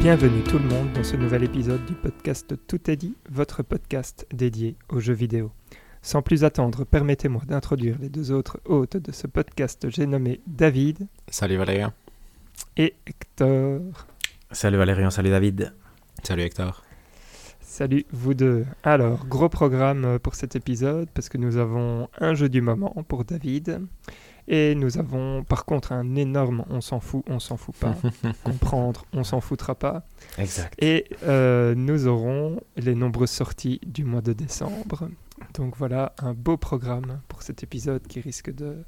Bienvenue tout le monde dans ce nouvel épisode du podcast Tout est dit, votre podcast dédié aux jeux vidéo. Sans plus attendre, permettez-moi d'introduire les deux autres hôtes de ce podcast. J'ai nommé David Salut Valérien. et Hector. Salut Valérian, salut David. Salut Hector. Salut vous deux. Alors, gros programme pour cet épisode parce que nous avons un jeu du moment pour David et nous avons par contre un énorme on s'en fout, on s'en fout pas. Comprendre, on s'en foutra pas. Exact. Et euh, nous aurons les nombreuses sorties du mois de décembre. Donc voilà, un beau programme pour cet épisode qui risque de,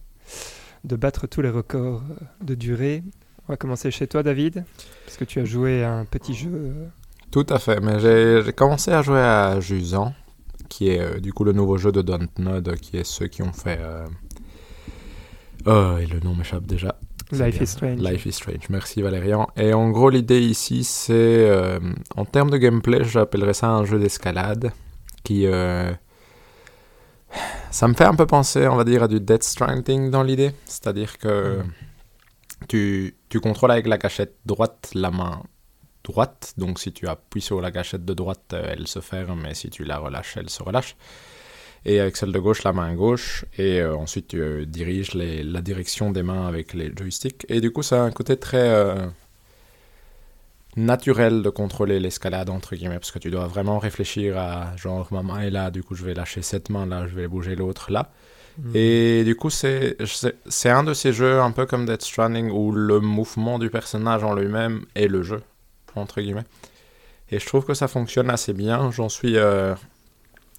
de battre tous les records euh, de durée. On va commencer chez toi, David, parce que tu as joué à un petit jeu. Tout à fait, mais j'ai j'ai commencé à jouer à Jusant, qui est euh, du coup le nouveau jeu de Dontnod, qui est ceux qui ont fait... Euh... Oh, et le nom m'échappe déjà. Life bien. is Strange. Life is Strange, merci Valérian. Et en gros, l'idée ici, c'est... euh, en termes de gameplay, j'appellerais ça un jeu d'escalade, qui... euh, Ça me fait un peu penser, on va dire, à du Death Stranding dans l'idée. C'est-à-dire que Mm. tu, tu contrôles avec la gâchette droite la main droite. Donc si tu appuies sur la gâchette de droite, euh, elle se ferme, et si tu la relâches, elle se relâche. Et avec celle de gauche, la main gauche. Et euh, ensuite, tu euh, diriges les- la direction des mains avec les joysticks. Et du coup, ça a un côté très euh, naturel de contrôler l'escalade, entre guillemets, parce que tu dois vraiment réfléchir à genre, ma main est là, du coup, je vais lâcher cette main là, je vais bouger l'autre là. Mm. Et du coup, c'est un de ces jeux un peu comme Death Stranding où le mouvement du personnage en lui-même est le jeu, entre guillemets. Et je trouve que ça fonctionne assez bien. J'en suis euh,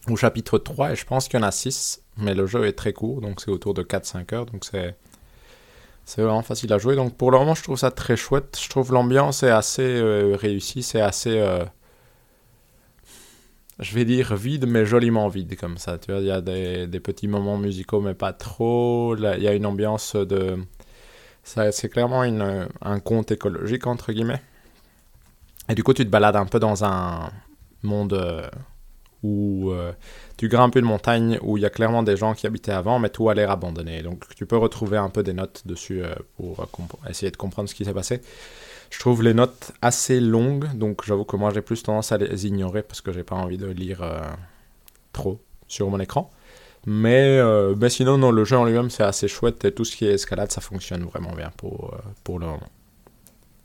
au chapitre 3 et je pense qu'il y en a 6, mais le jeu est très court, donc c'est autour de 4-5 heures, donc c'est c'est vraiment facile à jouer. Donc pour le moment, je trouve ça très chouette. Je trouve l'ambiance est assez euh, réussie, c'est assez... euh, je vais dire vide, mais joliment vide comme ça. Tu vois, il y a des, des petits moments musicaux, mais pas trop. Il y a une ambiance de. C'est clairement une, un conte écologique, entre guillemets. Et du coup, tu te balades un peu dans un monde euh, où euh, tu grimpes une montagne où il y a clairement des gens qui habitaient avant, mais tout a l'air abandonné. Donc, tu peux retrouver un peu des notes dessus euh, pour euh, essayer de comprendre ce qui s'est passé. Je trouve les notes assez longues, donc j'avoue que moi j'ai plus tendance à les ignorer parce que j'ai pas envie de lire trop sur mon écran. Mais, mais sinon, non, le jeu en lui-même c'est assez chouette et tout ce qui est escalade ça fonctionne vraiment bien pour, pour le moment.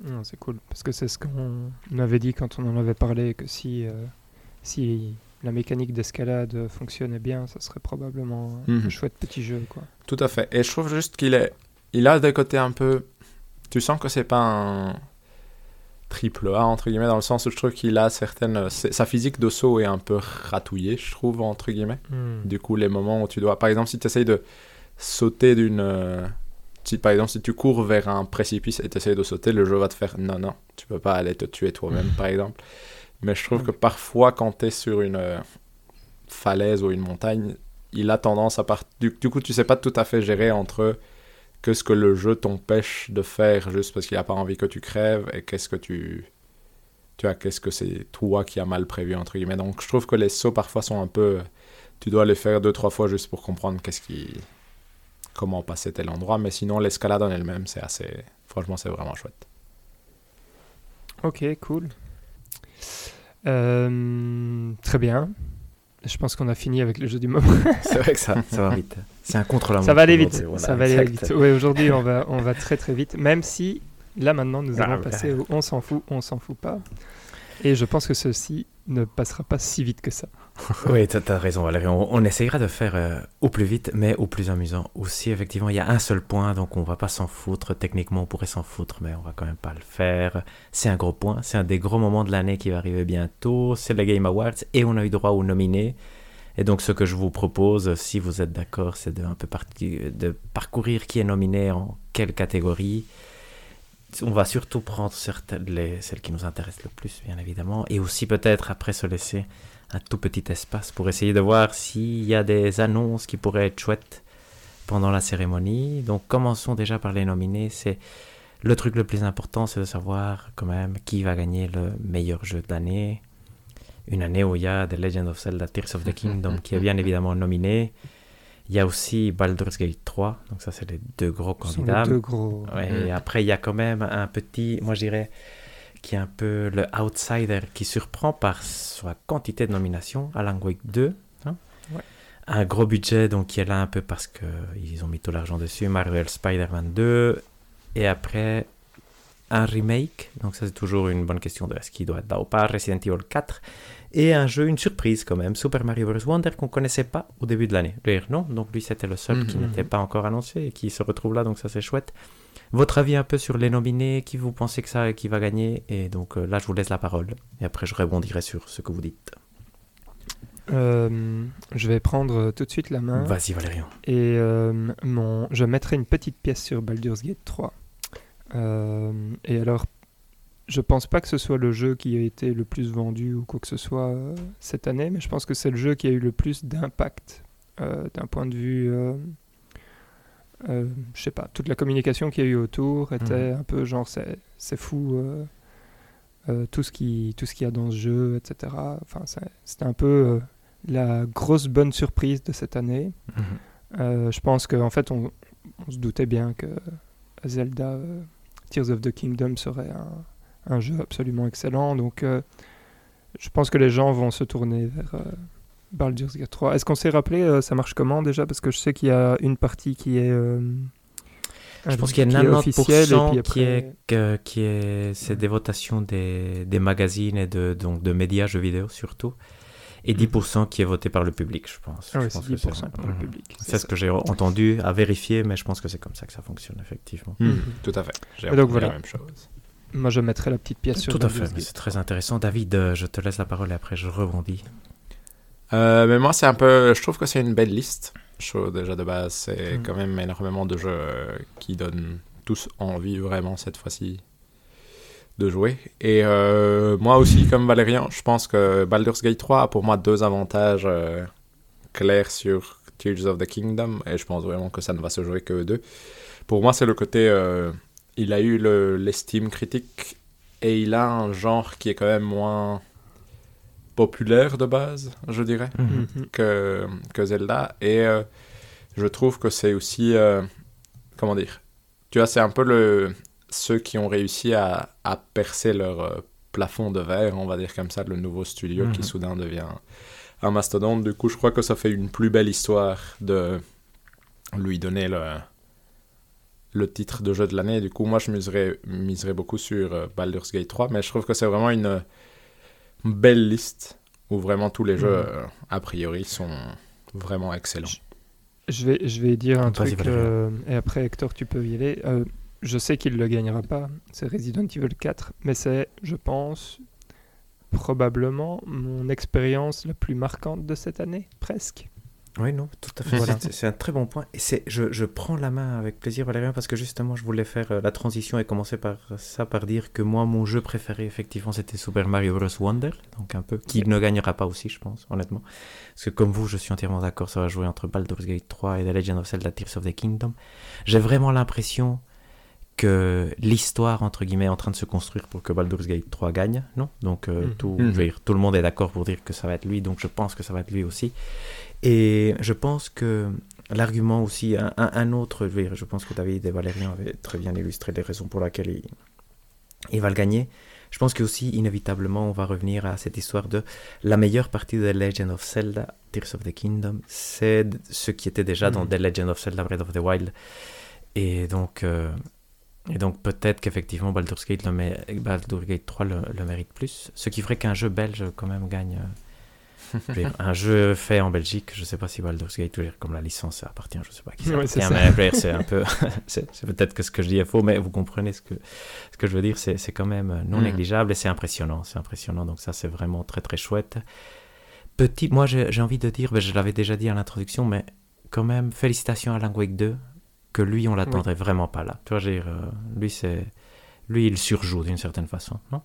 Non, c'est cool, parce que c'est ce qu'on avait dit quand on en avait parlé, que si, si la mécanique d'escalade fonctionnait bien, ça serait probablement un Mhm. chouette petit jeu. Quoi. Tout à fait. Et je trouve juste qu'il est. Il a des côtés un peu. Tu sens que c'est pas un triple A, entre guillemets, dans le sens où je trouve qu'il a certaines. Sa physique de saut est un peu ratouillée, je trouve, entre guillemets. Du coup, les moments où tu dois. Par exemple, si tu essayes de sauter d'une. Si, par exemple, si tu cours vers un précipice et tu essayes de sauter, le jeu va te faire non, non, tu peux pas aller te tuer toi-même, par exemple. Mais je trouve que parfois, quand tu es sur une euh, falaise ou une montagne, il a tendance à partir. Du, du coup, tu sais pas tout à fait gérer entre que ce que le jeu t'empêche de faire juste parce qu'il a pas envie que tu crèves et qu'est-ce que tu. Tu vois, qu'est-ce que c'est toi qui a mal prévu, entre guillemets. Donc, je trouve que les sauts parfois sont un peu. Tu dois les faire deux, trois fois juste pour comprendre qu'est-ce qui. Comment passer tel endroit. Mais sinon, l'escalade en elle-même, c'est assez. Franchement, c'est vraiment chouette. Ok, cool. Euh, très bien. Je pense qu'on a fini avec le jeu du moment. C'est vrai que ça, ça va vite. C'est un contre-la-montre. ça va aller vite. voilà, ça va aller vite. Oui, aujourd'hui, on va, on va très très vite. Même si, là maintenant, nous Ah, allons bah. passer au on s'en fout, on s'en fout pas. Et je pense que ceci ne passera pas si vite que ça. Oui, tu as raison, Valérie. On, on essayera de faire euh, au plus vite, mais au plus amusant aussi. Effectivement, il y a un seul point, donc on va pas s'en foutre. Techniquement, on pourrait s'en foutre, mais on va quand même pas le faire. C'est un gros point. C'est un des gros moments de l'année qui va arriver bientôt. C'est les Game Awards et on a eu droit aux nominés. Et donc, ce que je vous propose, si vous êtes d'accord, c'est de un de parcourir qui est nominé en quelle catégorie. On va surtout prendre certaines, les, celles qui nous intéressent le plus, bien évidemment, et aussi peut-être après se laisser un tout petit espace pour essayer de voir s'il y a des annonces qui pourraient être chouettes pendant la cérémonie. Donc commençons déjà par les nominés. C'est le truc le plus important, c'est de savoir quand même qui va gagner le meilleur jeu de l'année. Une année où il y a The Legend of Zelda Tears of the Kingdom qui est bien évidemment nominé. Il y a aussi Baldur's Gate 3, donc ça c'est les deux gros candidats. les deux gros. Ouais, Mm. Et après, il y a quand même un petit, moi je dirais, qui est un peu le outsider qui surprend par sa quantité de nominations. Alan Wake 2, hein. Ouais. un gros budget donc qui est là un peu parce qu'ils ont mis tout l'argent dessus. Marvel Spider-Man 2 et après un remake. Donc ça c'est toujours une bonne question de est-ce qu'il doit être là ou pas. Resident Evil 4 et un jeu, une surprise quand même, Super Mario Bros. Wonder qu'on connaissait pas au début de l'année. Non, donc lui c'était le seul qui Mhm. n'était pas encore annoncé et qui se retrouve là, donc ça c'est chouette. Votre avis un peu sur les nominés, qui vous pensez que ça, qui va gagner Et donc euh, là je vous laisse la parole et après je rebondirai sur ce que vous dites. Euh, je vais prendre tout de suite la main Vas-y Valérian. et euh, mon, je mettrai une petite pièce sur Baldur's Gate 3. Euh, et alors, je pense pas que ce soit le jeu qui a été le plus vendu ou quoi que ce soit euh, cette année, mais je pense que c'est le jeu qui a eu le plus d'impact euh, d'un point de vue. Euh, je sais pas, toute la communication qu'il y a eu autour était un peu genre c'est fou euh, euh, tout ce qui tout ce qu'il y a dans ce jeu, etc. Enfin, c'était un peu la grosse bonne surprise de cette année. Euh, je pense qu'en fait, on, on se doutait bien que Zelda Tears of the Kingdom serait un, un jeu absolument excellent. Donc, je pense que les gens vont se tourner vers Baldur's Gate 3. Est-ce qu'on s'est rappelé, euh, ça marche comment déjà? Parce que je sais qu'il y a une partie qui est. euh, Je pense qu'il y a qui est officielle, et 90% puis qui est, après- que- qui est, c'est des votations des, des magazines et de, donc de médias, jeux vidéo surtout, et 10% qui est voté par le public, je pense. Ah Je ouais, pense c'est que 10% pour le Mhm. public. C'est ce que j'ai entendu, à vérifier, mais je pense que c'est comme ça que ça fonctionne, effectivement. Mhm, Mhm. Tout à fait. J'ai donc entendu voilà. la même chose. Moi, je mettrai la petite pièce sur Tout à fait, mais c'est très intéressant. David, euh, je te laisse la parole et après je rebondis. Euh, mais moi, c'est un peu. Je trouve que c'est une belle liste. Je déjà de base, c'est Mm. quand même énormément de jeux euh, qui donnent tous envie vraiment cette fois-ci de jouer. Et euh, moi aussi, comme Valérian, je pense que Baldur's Gate 3 a pour moi deux avantages euh, clairs sur Tears of the Kingdom. Et je pense vraiment que ça ne va se jouer que eux deux. Pour moi, c'est le côté. euh, il a eu le- l'estime critique et il a un genre qui est quand même moins populaire de base, je dirais Mhm. que, que Zelda. Et euh, je trouve que c'est aussi. euh, comment dire Tu vois, c'est un peu le, ceux qui ont réussi à, à percer leur euh, plafond de verre, on va dire comme ça, le nouveau studio qui Mhm. soudain devient un mastodonte. Du coup, je crois que ça fait une plus belle histoire de lui donner le, le titre de jeu de l'année. Du coup, moi, je miserais, miserais beaucoup sur euh, Baldur's Gate 3, mais je trouve que c'est vraiment une belle liste où vraiment tous les jeux, Mhm. euh, a priori, sont vraiment excellents. Je vais, je vais dire un truc, euh, et après Hector, tu peux y aller. Euh, je sais qu'il ne le gagnera pas, c'est Resident Evil 4, mais c'est, je pense, probablement mon expérience la plus marquante de cette année, presque. Oui, non, tout à fait. Voilà. C'est- un très bon point. Et c'est, je, je prends la main avec plaisir, Valérien, parce que justement, je voulais faire euh, la transition et commencer par ça, par dire que moi, mon jeu préféré, effectivement, c'était Super Mario Bros. Wonder, donc un peu, qui ne gagnera pas aussi, je pense, honnêtement. Parce que comme vous, je suis entièrement d'accord, ça va jouer entre Baldur's Gate 3 et The Legend of Zelda Tears of the Kingdom. J'ai vraiment l'impression que l'histoire, entre guillemets, est en train de se construire pour que Baldur's Gate 3 gagne, non? Donc, euh, Mhm. tout, Mhm. je veux dire, tout le monde est d'accord pour dire que ça va être lui, donc je pense que ça va être lui aussi. Et je pense que l'argument aussi, un, autre, je, pense que David et Valérian avaient très bien illustré les raisons pour lesquelles il, il va le gagner. Je pense que aussi, inévitablement, on va revenir à cette histoire de la meilleure partie de The Legend of Zelda, Tears of the Kingdom, c'est ce qui était déjà dans Mhm. The Legend of Zelda Breath of the Wild. Et donc, euh, et donc peut-être qu'effectivement Baldur's Gate, le mé- Baldur's Gate 3 le, le mérite plus. Ce qui ferait qu'un jeu belge quand même gagne. euh, un jeu fait en Belgique, je sais pas si Baldur's Gate, comme la licence appartient, je sais pas à qui ça Ouais, c'est appartient, mais un peu, c'est peut-être que ce que je dis est faux, mais vous comprenez ce que, ce que je veux dire, c'est quand même non Mm. négligeable et c'est impressionnant, c'est impressionnant, donc ça c'est vraiment très très chouette. Petit, moi j'ai envie de dire, ben, je l'avais déjà dit à l'introduction, mais quand même, félicitations à Alan Wake 2, que lui on l'attendrait vraiment pas là. Tu vois, dire, euh, lui c'est, lui il surjoue d'une certaine façon, non?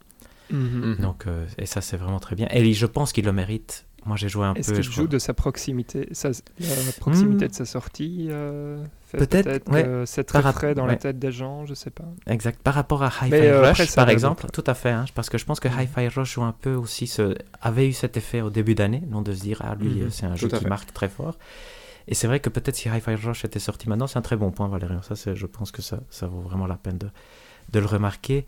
Mhm. Mhm. Donc, euh, et ça c'est vraiment très bien. Et je pense qu'il le mérite. Moi j'ai joué un Est-ce peu. qu'il je joue crois- de sa proximité, sa, la proximité de sa sortie euh, fait Peut-être, peut-être ouais. que c'est très Par frais dans ouais. la tête des gens, je sais pas. Exact. Par rapport à Hi-Fi Mais, euh, Rush, par exemple, tout à fait, hein, parce que je pense que Mhm. Hi-Fi Rush joue un peu aussi ce... avait eu cet effet au début d'année, non de se dire ah lui Mhm. euh, c'est un jeu qui fait. marque très fort. Et c'est vrai que peut-être si Hi-Fi Rush était sorti maintenant, c'est un très bon point, Valérian. Ça, c'est- je pense que ça, ça vaut vraiment la peine de, de le remarquer.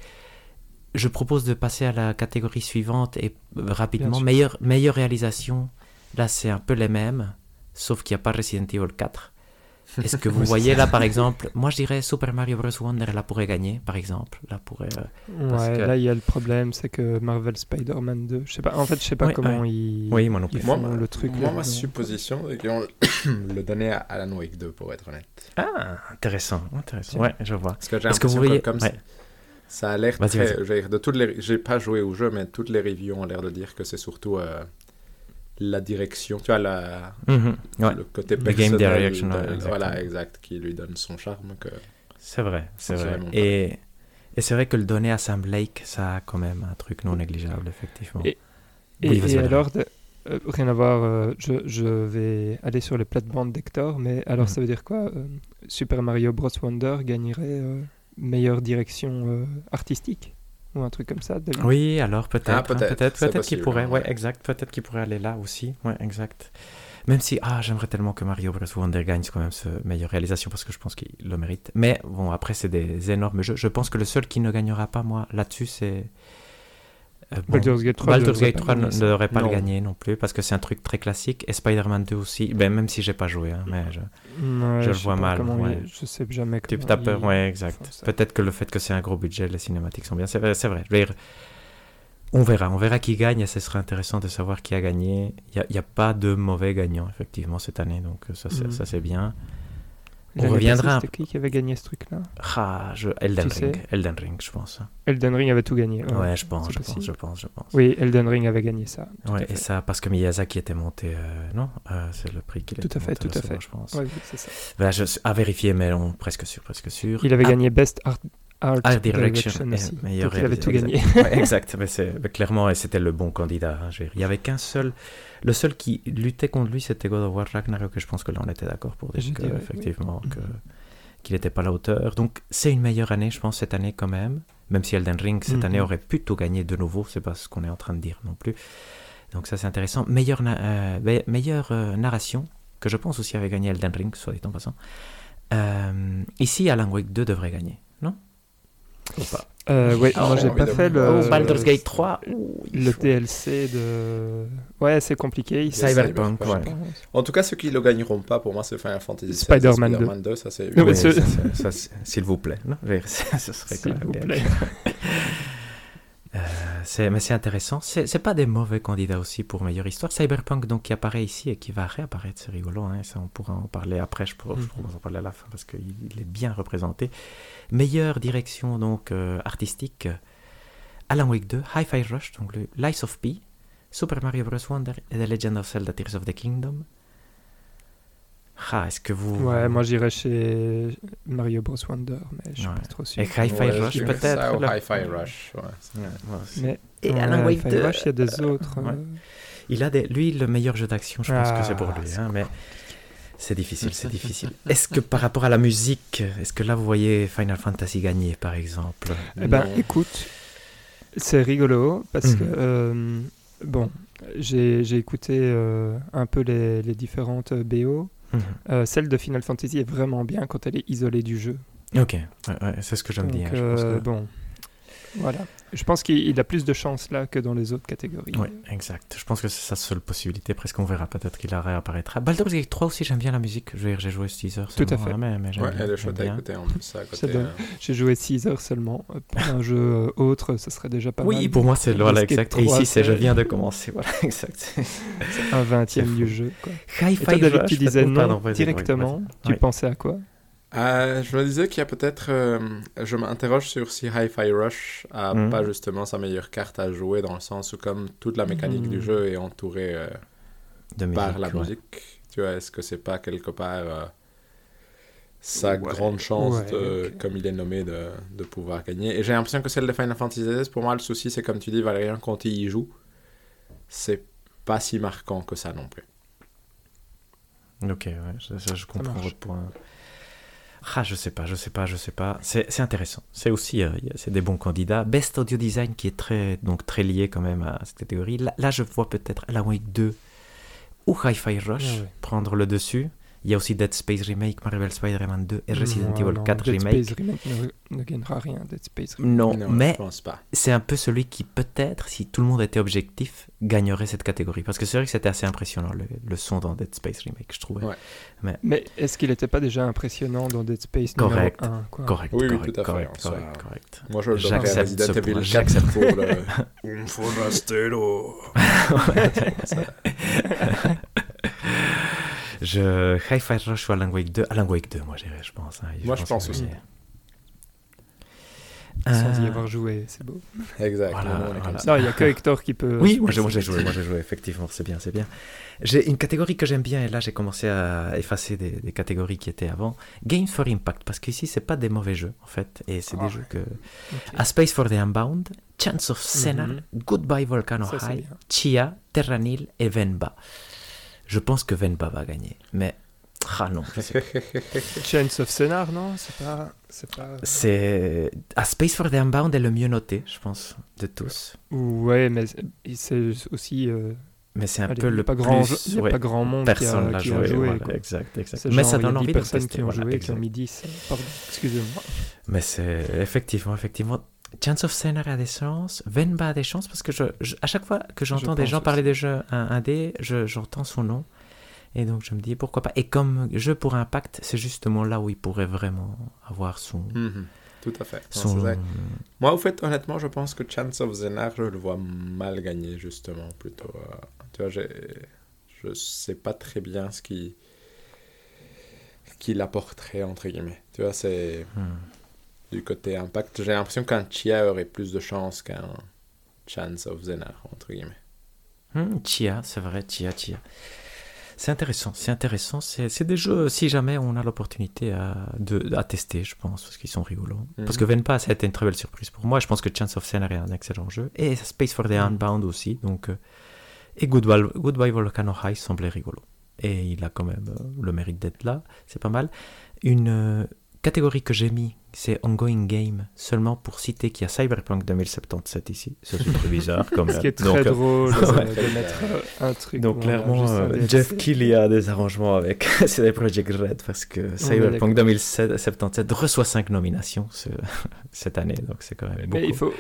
Je propose de passer à la catégorie suivante et euh, rapidement, meilleure, meilleure réalisation. Là, c'est un peu les mêmes, sauf qu'il n'y a pas Resident Evil 4. Est-ce que vous Oui, voyez là, par exemple, moi je dirais Super Mario Bros. Wonder, là pourrait gagner, par exemple. Là pourrait. euh, Parce Ouais, que- là il y a le problème, c'est que Marvel Spider-Man 2, je sais pas, en fait je sais pas comment ouais. ils, Oui, moi non ils plus. Moi, le truc. Moi, là, ma non. supposition, c'est qu'ils vont le donner à Alan Wake 2, pour être honnête. Ah, intéressant, intéressant. Ouais, je vois. Parce que j'ai Est-ce que vous l'impression que voyez comme ouais. Ça a l'air très... De toutes les... J'ai pas joué au jeu, mais toutes les reviews ont l'air de dire que c'est surtout euh, la direction, tu vois, la... Mhm, ouais. le côté Le game personnel. direction, de- ouais, exactement. Voilà, exact, qui lui donne son charme. Que... C'est vrai, c'est vrai. Et, et c'est vrai que le donner à Sam Blake, ça a quand même un truc non négligeable, effectivement. Et- Oui, et alors, de- euh, rien à voir, euh, je, je vais aller sur les plates-bandes d'Hector, mais alors Mhm. ça veut dire quoi euh, Super Mario Bros. Wonder gagnerait euh, meilleure direction euh, artistique Ou un truc comme ça David Oui, alors peut-être, Ah, hein, peut-être, peut-être, peut-être qu'il pourrait, ouais, ouais. exact, peut-être qu'il pourrait aller là aussi, ouais, exact. Même si, ah, j'aimerais tellement que Mario Bros. Wonder gagne quand même ce meilleure réalisation parce que je pense qu'il le mérite. Mais bon, après, c'est des énormes jeux. Je pense que le seul qui ne gagnera pas, moi, là-dessus, c'est. Euh, Baldur's Gate 3 Baldur's Gate pas 3 ne devrait pas Non. le gagner non plus parce que c'est un truc très classique. Et Spider-Man 2 aussi, ben, même si j'ai pas joué, hein, mais je, Ouais, je le vois mal, ouais. il- je sais jamais Tu comment ouais, exact. Peut-être que le fait que c'est un gros budget, les cinématiques sont bien. C'est vrai, vrai. Je veux dire, on verra, on verra qui gagne et ce sera intéressant de savoir qui a gagné. Il n'y a, pas de mauvais gagnants, effectivement, cette année, donc ça, c'est, ça, c'est bien. On reviendra C'était qui qui avait gagné ce truc-là Ah, je... Elden Tu Ring, Elden Ring, je pense. Elden Ring avait tout gagné. Ouais, je pense, je pense, je pense, je pense. Oui, Elden Ring avait gagné ça. tout Ouais, et ça, parce que Miyazaki était monté, euh, non Euh, C'est le prix qu'il Tout était à fait, tout à fait. je pense. Ouais, c'est ça. Voilà, je... À vérifier, mais on, presque sûr, presque sûr. Il avait Ah, gagné Best Art, Art, Art Direction, Direction et aussi. meilleur Donc il avait tout gagné. Exact, mais c'est mais clairement, c'était le bon candidat. Il y avait qu'un seul. Le seul qui luttait contre lui, c'était God of War Ragnarok, et je pense que là, on était d'accord pour dire Je que, dirais, oui. effectivement, que- qu'il n'était pas à la hauteur. Donc, c'est une meilleure année, je pense, cette année quand même. Même si Elden Ring, cette Mhm. année, aurait pu tout gagner de nouveau, c'est pas ce qu'on est en train de dire non plus. Donc, ça, c'est intéressant. Meilleure, na- euh, me- meilleure euh, narration, que je pense aussi avait gagné Elden Ring, soit dit en passant. Euh, ici, Alan Wake 2 devrait gagner, pas Euh, ouais, Ah, moi j'ai envie pas fait le. Oh, Baldur's Gate 3 ouh, il Le faut- DLC de. Ouais, c'est compliqué. Cyberpunk, ouais. En tout cas, ceux qui ne le gagneront pas, pour moi, c'est Final Fantasy Spider-Man 2. Spider-Man 2. Ça, c'est... Oui, ce- ça, ça, ça, s'il vous plaît. Non ça, ce serait S'il vous plaît. Euh, mais c'est intéressant. C'est pas des mauvais candidats aussi pour meilleure histoire. Cyberpunk, donc, qui apparaît ici et qui va réapparaître, c'est rigolo. Hein, on pourra en parler après. Je pourrais, en parler à la fin parce qu'il il est bien représenté. Meilleure direction donc euh, artistique Alan Wake 2, Hi-Fi Rush, donc le Lies of P, Super Mario Bros. Wonder et The Legend of Zelda Tears of the Kingdom. Ah, est-ce que vous. Ouais, moi j'irais chez Mario Bros Wonder, mais je suis Ouais. pas trop sûr. Et Hi-Fi Ouais, Rush, peut-être Ça, ou là. Hi-Fi Rush. ouais. Ouais, moi aussi. Mais Et ouais, Alan Wake Hi-Fi 2, Rush, il y a des autres. ouais. euh, Il a des, lui, le meilleur jeu d'action, je pense Ah, que c'est pour lui. c'est hein, mais c'est difficile, c'est difficile. Est-ce que par rapport à la musique, est-ce que là vous voyez Final Fantasy gagner, par exemple? Eh ben, écoute, c'est rigolo parce Mhm. que, euh, bon, j'ai j'ai écouté euh, un peu les, les différentes euh, BO. Euh, celle de Final Fantasy est vraiment bien quand elle est isolée du jeu. Ok, ouais, ouais, c'est ce que je me Donc, dis. je pense euh, que- bon, voilà. Je pense qu'il il a plus de chance là que dans les autres catégories. Ouais, exact. Je pense que c'est sa seule possibilité. Presque, on verra? Peut-être qu'il réapparaîtra. Baldur's Gate 3 aussi, j'aime bien la musique. Je veux dire, j'ai joué 6 heures. Tout à seulement, fait. mais, mais Ouais, elle est chouette à écouter en plus. euh, J'ai joué 6 heures seulement. Euh, Pour un jeu euh, autre, ce serait déjà pas mal. Oui, pour moi, c'est voilà, exact. Et 3, ici, c'est je viens de commencer. Voilà, exact. C'est un vingtième du jeu. Quoi. Hi-Fi Et toi, David, Rush, tu disais non oui, directement. Tu Oui. pensais à quoi? Euh, je me disais qu'il y a peut-être. euh, je m'interroge sur si Hi-Fi Rush a Mhm. pas justement sa meilleure carte à jouer dans le sens où, comme toute la mécanique du jeu est entourée euh, De par musique, la ouais. musique, tu vois, est-ce que c'est pas quelque part euh, sa Ouais. grande chance, Ouais, de- ok. comme il est nommé, de, de pouvoir gagner? Et j'ai l'impression que celle de Final Fantasy XVI, pour moi, le souci, c'est comme tu dis, Valérien, quand il y joue, c'est pas si marquant que ça non plus. Ok, ouais, je, je- je comprends votre point. Ah, je sais pas, je sais pas, je sais pas. C'est intéressant. C'est aussi, euh, c'est des bons candidats. Best Audio Design qui est très, donc très lié quand même à cette catégorie. Là, là, je vois peut-être Alan Wake 2 ou Hi-Fi Rush Ah ouais. prendre le dessus. Il y a aussi Dead Space Remake, Marvel Spider-Man 2 et Resident Non, Evil non, 4 Dead Remake. Space Remake ne, ne gagnera rien, Dead Space Remake. Non, Non, mais c'est un peu celui qui peut-être, si tout le monde était objectif, gagnerait cette catégorie. Parce que c'est vrai que c'était assez impressionnant le, le son dans Dead Space Remake, je trouvais. Ouais. Mais est-ce qu'il n'était pas déjà impressionnant dans Dead Space Correct. numéro 1 quoi Correct, Oui, oui, correct, tout à fait, correct, en soi. correct, correct. Moi, je le J'accepte ce point, 4 j'accepte. pour le... Un forastero. Je Hi-Fi Rush ou Alan Wake 2 Alan Wake 2, moi j'irais, je pense. hein. Moi, je pense aussi. Sans y Euh, avoir joué, c'est beau. Exact. Voilà, voilà. Non, il n'y a que Hector qui peut. Oui, moi j'ai moi, j'ai joué, moi j'ai joué, effectivement, c'est bien, c'est bien. J'ai une catégorie que j'aime bien, et là j'ai commencé à effacer des, des catégories qui étaient avant. Games for Impact, parce qu'ici c'est pas des mauvais jeux, en fait, et c'est Ah des jeux que. A Space for the Unbound, Chance of Senna, Mhm. Goodbye Volcano Ça, High. Chia, Terranil et Venba. Je pense que Venba va gagner, mais. Ah non. Chance of Scénar, non? C'est pas. C'est pas. c'est. A Space for the Unbound est le mieux noté, je pense, de tous. Ouais, mais c'est aussi. euh, Mais c'est un allez, peu il y a le pas grand, plus. il y a ouais, pas grand monde personne qui a, qui joué. a joué. voilà, quoi. exact, exact. Mais genre, ça il y a donne 10 envie de personnes tester, qui ont voilà, joué, qui exact. ont mis 10. Pardon, excusez-moi. Mais c'est effectivement, effectivement. Chance of Senna a des chances, Venba a des chances parce que je, je- à chaque fois que j'entends des gens aussi. parler des jeux 1D, je- j'entends son nom. Et donc je me dis pourquoi pas. Et comme jeu pour impact, c'est justement là où il pourrait vraiment avoir son. Mhm. Tout à fait. Son... Moi, au fait, honnêtement, je pense que Chance of Zenar, je le vois mal gagner, justement, plutôt. euh, tu vois, je sais pas très bien ce qui qu'il apporterait, entre guillemets. Tu vois, c'est Hmm. Du côté impact. J'ai l'impression qu'un Chia aurait plus de chance qu'un Chance of Zenar, entre guillemets. Hmm, Chia, c'est vrai, Chia, Chia. C'est intéressant, c'est intéressant. C'est des jeux, si jamais on a l'opportunité à, de, à tester, je pense, parce qu'ils sont rigolos. Mhm. Parce que Venpa, ça a été une très belle surprise pour moi. Je pense que Chance of Senna est un excellent jeu. Et Space for the Unbound aussi. Donc, euh, et Goodbye, Goodbye Volcano High semblait rigolo. Et il a quand même euh, le mérite d'être là. C'est pas mal. Une euh, catégorie que j'ai mis, c'est Ongoing Game, seulement pour citer qu'il y a Cyberpunk 2077 ici. C'est très bizarre. Comme, Ce qui est très donc, euh, drôle ouais. de mettre un truc. donc clairement, euh. Jeff Keighley a des arrangements avec CD Projekt Red parce que Cyberpunk 2077 reçoit 5 nominations ce- cette année, donc c'est quand même beaucoup. Mais il faut,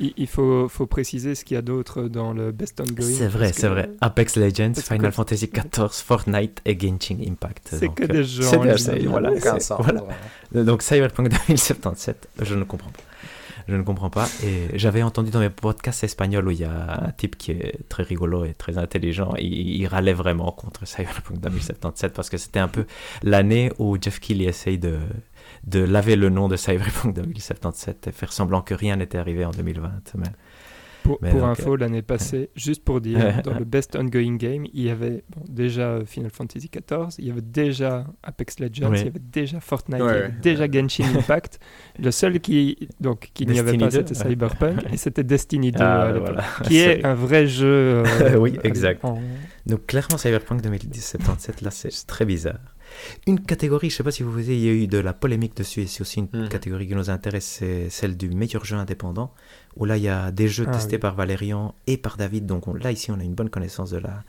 il, il faut, faut préciser ce qu'il y a d'autre dans le Best Ongoing. C'est vrai, c'est que vrai. Apex Legends, parce que- Final Fantasy XIV, Fortnite et Genshin Impact. C'est Donc, que des jeux c'est voilà, voilà. Donc Cyberpunk 2077, je ne comprends pas. Je ne comprends pas. Et j'avais entendu dans mes podcasts espagnols où il y a un type qui est très rigolo et très intelligent. Il, il râlait vraiment contre Cyberpunk 2077 parce que c'était un peu l'année où Jeff Keighley essaye de, de laver le nom de Cyberpunk 2077 et faire semblant que rien n'était arrivé en 2020. Mais... Pour, Mais pour donc, info, l'année passée, juste pour dire, dans le Best Ongoing Game, il y avait bon, déjà Final Fantasy XIV, il y avait déjà Apex Legends, Oui. il y avait déjà Fortnite, Ouais, il y avait ouais. déjà Genshin Impact. Le seul qui donc qui n'y avait pas, 2, c'était. Cyberpunk, et c'était Destiny 2 Ah, à ouais, l'époque, voilà. qui est un vrai jeu. euh, Oui, exact. en- Donc clairement Cyberpunk 2077, là c'est très bizarre. Une catégorie, je sais pas si vous voyez, il y a eu de la polémique dessus et c'est aussi une Mhm. catégorie qui nous intéresse, c'est celle du meilleur jeu indépendant, où là il y a des jeux Ah, testés oui. par Valérian et par David, donc on- là ici on a une bonne connaissance de la,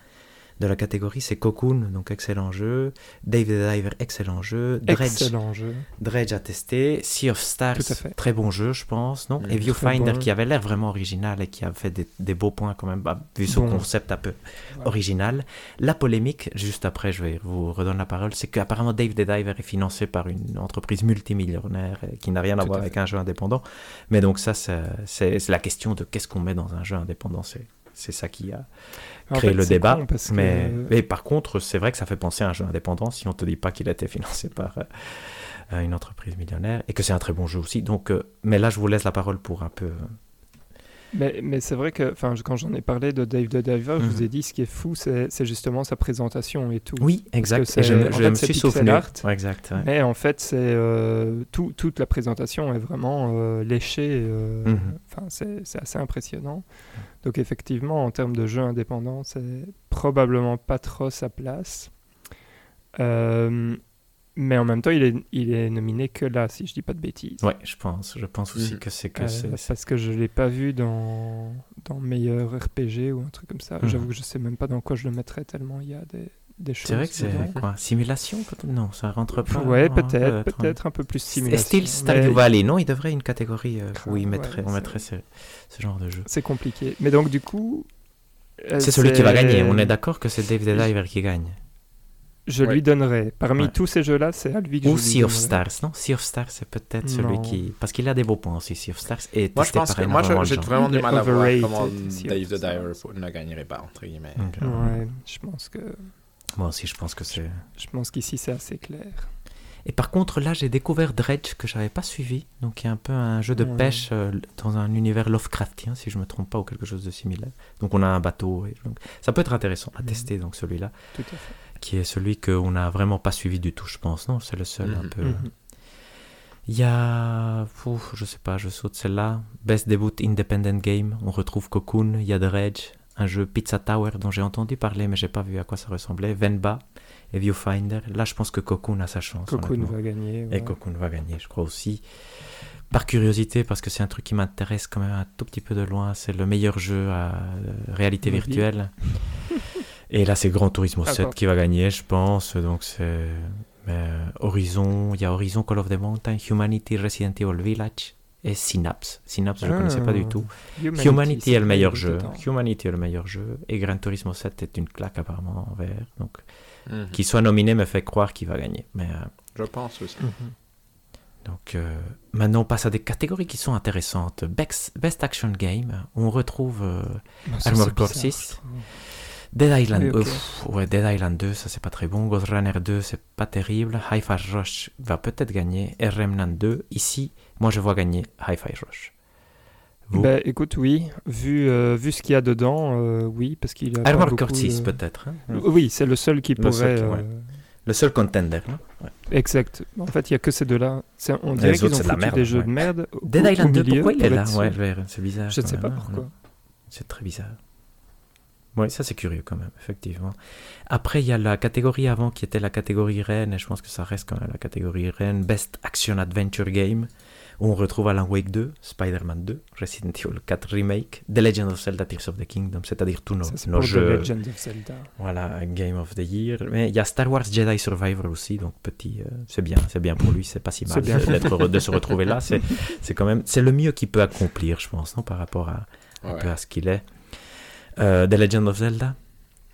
de la catégorie, c'est Cocoon, donc excellent jeu, Dave the Diver, excellent jeu, Dredge, Excellent jeu. Dredge à tester, Sea of Stars, très bon jeu je pense, non? Mhm. Et Viewfinder bon. qui avait l'air vraiment original et qui a fait des, des beaux points quand même, bah, vu son Bon. concept un peu original. La polémique, juste après je vais vous redonner la parole, c'est qu'apparemment Dave the Diver est financé par une entreprise multimillionnaire euh, qui n'a rien à Tout voir à avec un jeu indépendant. Mais donc ça, c'est la question de qu'est-ce qu'on met dans un jeu indépendant, c'est c'est ça qui a En créé fait, le débat. que- mais, mais par contre, c'est vrai que ça fait penser à un jeu indépendant si on te dit pas qu'il a été financé par euh, une entreprise millionnaire et que c'est un très bon jeu aussi. Donc, euh, mais là, je vous laisse la parole pour un peu. Mais, mais c'est vrai que quand j'en ai parlé de Dave the Diver, je Mhm. vous ai dit ce qui est fou, c'est justement sa présentation et tout. Oui, exact. que Et je, en je fait, me suis souvenu. art. Ouais, exact. ouais. Mais en fait, c'est euh, tout- toute la présentation est vraiment euh, léchée. euh, Mhm. C'est assez impressionnant. Donc effectivement, en termes de jeu indépendant, c'est probablement pas trop sa place. Euh, mais en même temps, il est, il est nominé que là, si je dis pas de bêtises. Ouais, je pense. Je pense aussi Mhm. que c'est que Euh, c'est- c'est. parce que je l'ai pas vu dans, dans meilleur RPG ou un truc comme ça. Mhm. J'avoue que je sais même pas dans quoi je le mettrais tellement il y a des, des choses. C'est vrai que c'est quoi Simulation Non, ça rentre pas. Ouais, non, peut-être, peut-être un peu plus Et simulation. Style Stardew mais Valley, non Il devrait une catégorie euh, où il Ouais, mettrait, on mettrait ce, ce genre de jeu. C'est compliqué. Mais donc, du coup. euh, C'est celui qui va c'est- gagner. On est d'accord que c'est Dave the Diver qui gagne. Je Ouais. lui donnerai. Parmi Ouais. tous ces jeux-là, c'est à lui que Ou je lui Sea of donnerai. Stars, non? Sea of Stars, c'est peut-être celui qui. Parce qu'il a des beaux points aussi, Sea of Stars. Et Moi, je testé pense que moi, j'ai vraiment du est mal à voir comment Dave the. Diver ne gagnerait pas, entre guillemets. Ouais, je pense que. Moi aussi, je pense que c'est. Je pense qu'ici, c'est assez clair. Et par contre, là, j'ai découvert Dredge que j'avais pas suivi. Donc, il y a un peu un jeu de Ouais. pêche euh, dans un univers Lovecraftien, si je me trompe pas, ou quelque chose de similaire. Donc, on a un bateau. Et donc, ça peut être intéressant à Mhm. tester, donc celui-là, Tout à fait. Qui est celui qu'on n'a vraiment pas suivi du tout, je pense. Non, c'est le seul un Mhm. peu. Mhm. Il y a, ouf, je sais pas, je saute celle-là. Best Debut Independent Game. On retrouve Cocoon, il y a Dredge, un jeu Pizza Tower dont j'ai entendu parler mais j'ai pas vu à quoi ça ressemblait. Venba et Viewfinder. Là, je pense que Cocoon a sa chance. Cocoon va gagner. Et. Cocoon va gagner, je crois aussi. Par curiosité, parce que c'est un truc qui m'intéresse quand même un tout petit peu de loin, c'est le meilleur jeu à euh, réalité virtuelle. Et là, c'est Gran Turismo Ah, 7 quoi. qui va gagner, je pense. Donc, c'est mais, euh, Horizon, il y a Horizon Call of the Mountain, Humanity, Resident Evil Village et Synapse. Synapse, je ne Ah. connaissais pas du tout. Humanity, est le meilleur jeu. Humanity est le meilleur jeu. Et Gran Turismo 7 est une claque apparemment en vert. Donc, Mhm. qu'il soit nominé me fait croire qu'il va gagner. Mais euh, Je pense aussi. Mhm. donc euh, maintenant on passe à des catégories qui sont intéressantes. Best Action Game, on retrouve euh, Non, ça, Core bizarre, 6. Dead Island. Oui, euh, ouais, Dead Island 2, ça c'est pas très bon. Ghost Runner 2, c'est pas terrible. Hi-Fi Rush va peut-être gagner. Et Remnant 2, ici, moi je vois gagner Hi-Fi Rush. Vous? Ben, écoute, oui. Vu, euh, vu ce qu'il y a dedans, euh, oui, parce qu'il y a. 6 de- peut-être. hein. Oui, c'est le seul qui Le pourrait. seul qui- ouais. euh, Le seul contender. Ouais. Exact. En fait, il y a que ces deux-là. On dirait qu'ils ont de la merde, des jeux ouais. de merde. Dead Island 2, milieu pourquoi il est là? C'est bizarre. Je ne sais pas hein. pourquoi. C'est très bizarre. Oui, ça c'est curieux quand même, effectivement. Après, il y a la catégorie avant qui était la catégorie reine, et je pense que ça reste quand même la catégorie reine. Best Action Adventure Game, où on retrouve Alan Wake 2, Spider-Man 2, Resident Evil 4 Remake, The Legend of Zelda Tears of the Kingdom, c'est-à-dire tous nos, Ça, nos pour jeux. The Legend of Zelda. Voilà, Game of the Year. Mais il y a Star Wars Jedi Survivor aussi, donc petit, euh, c'est bien, c'est bien pour lui, c'est pas si mal d'être de se retrouver là. C'est, c'est quand même, c'est le mieux qu'il peut accomplir, je pense, non, par rapport à, un Ouais. peu à ce qu'il est. Euh, The Legend of Zelda,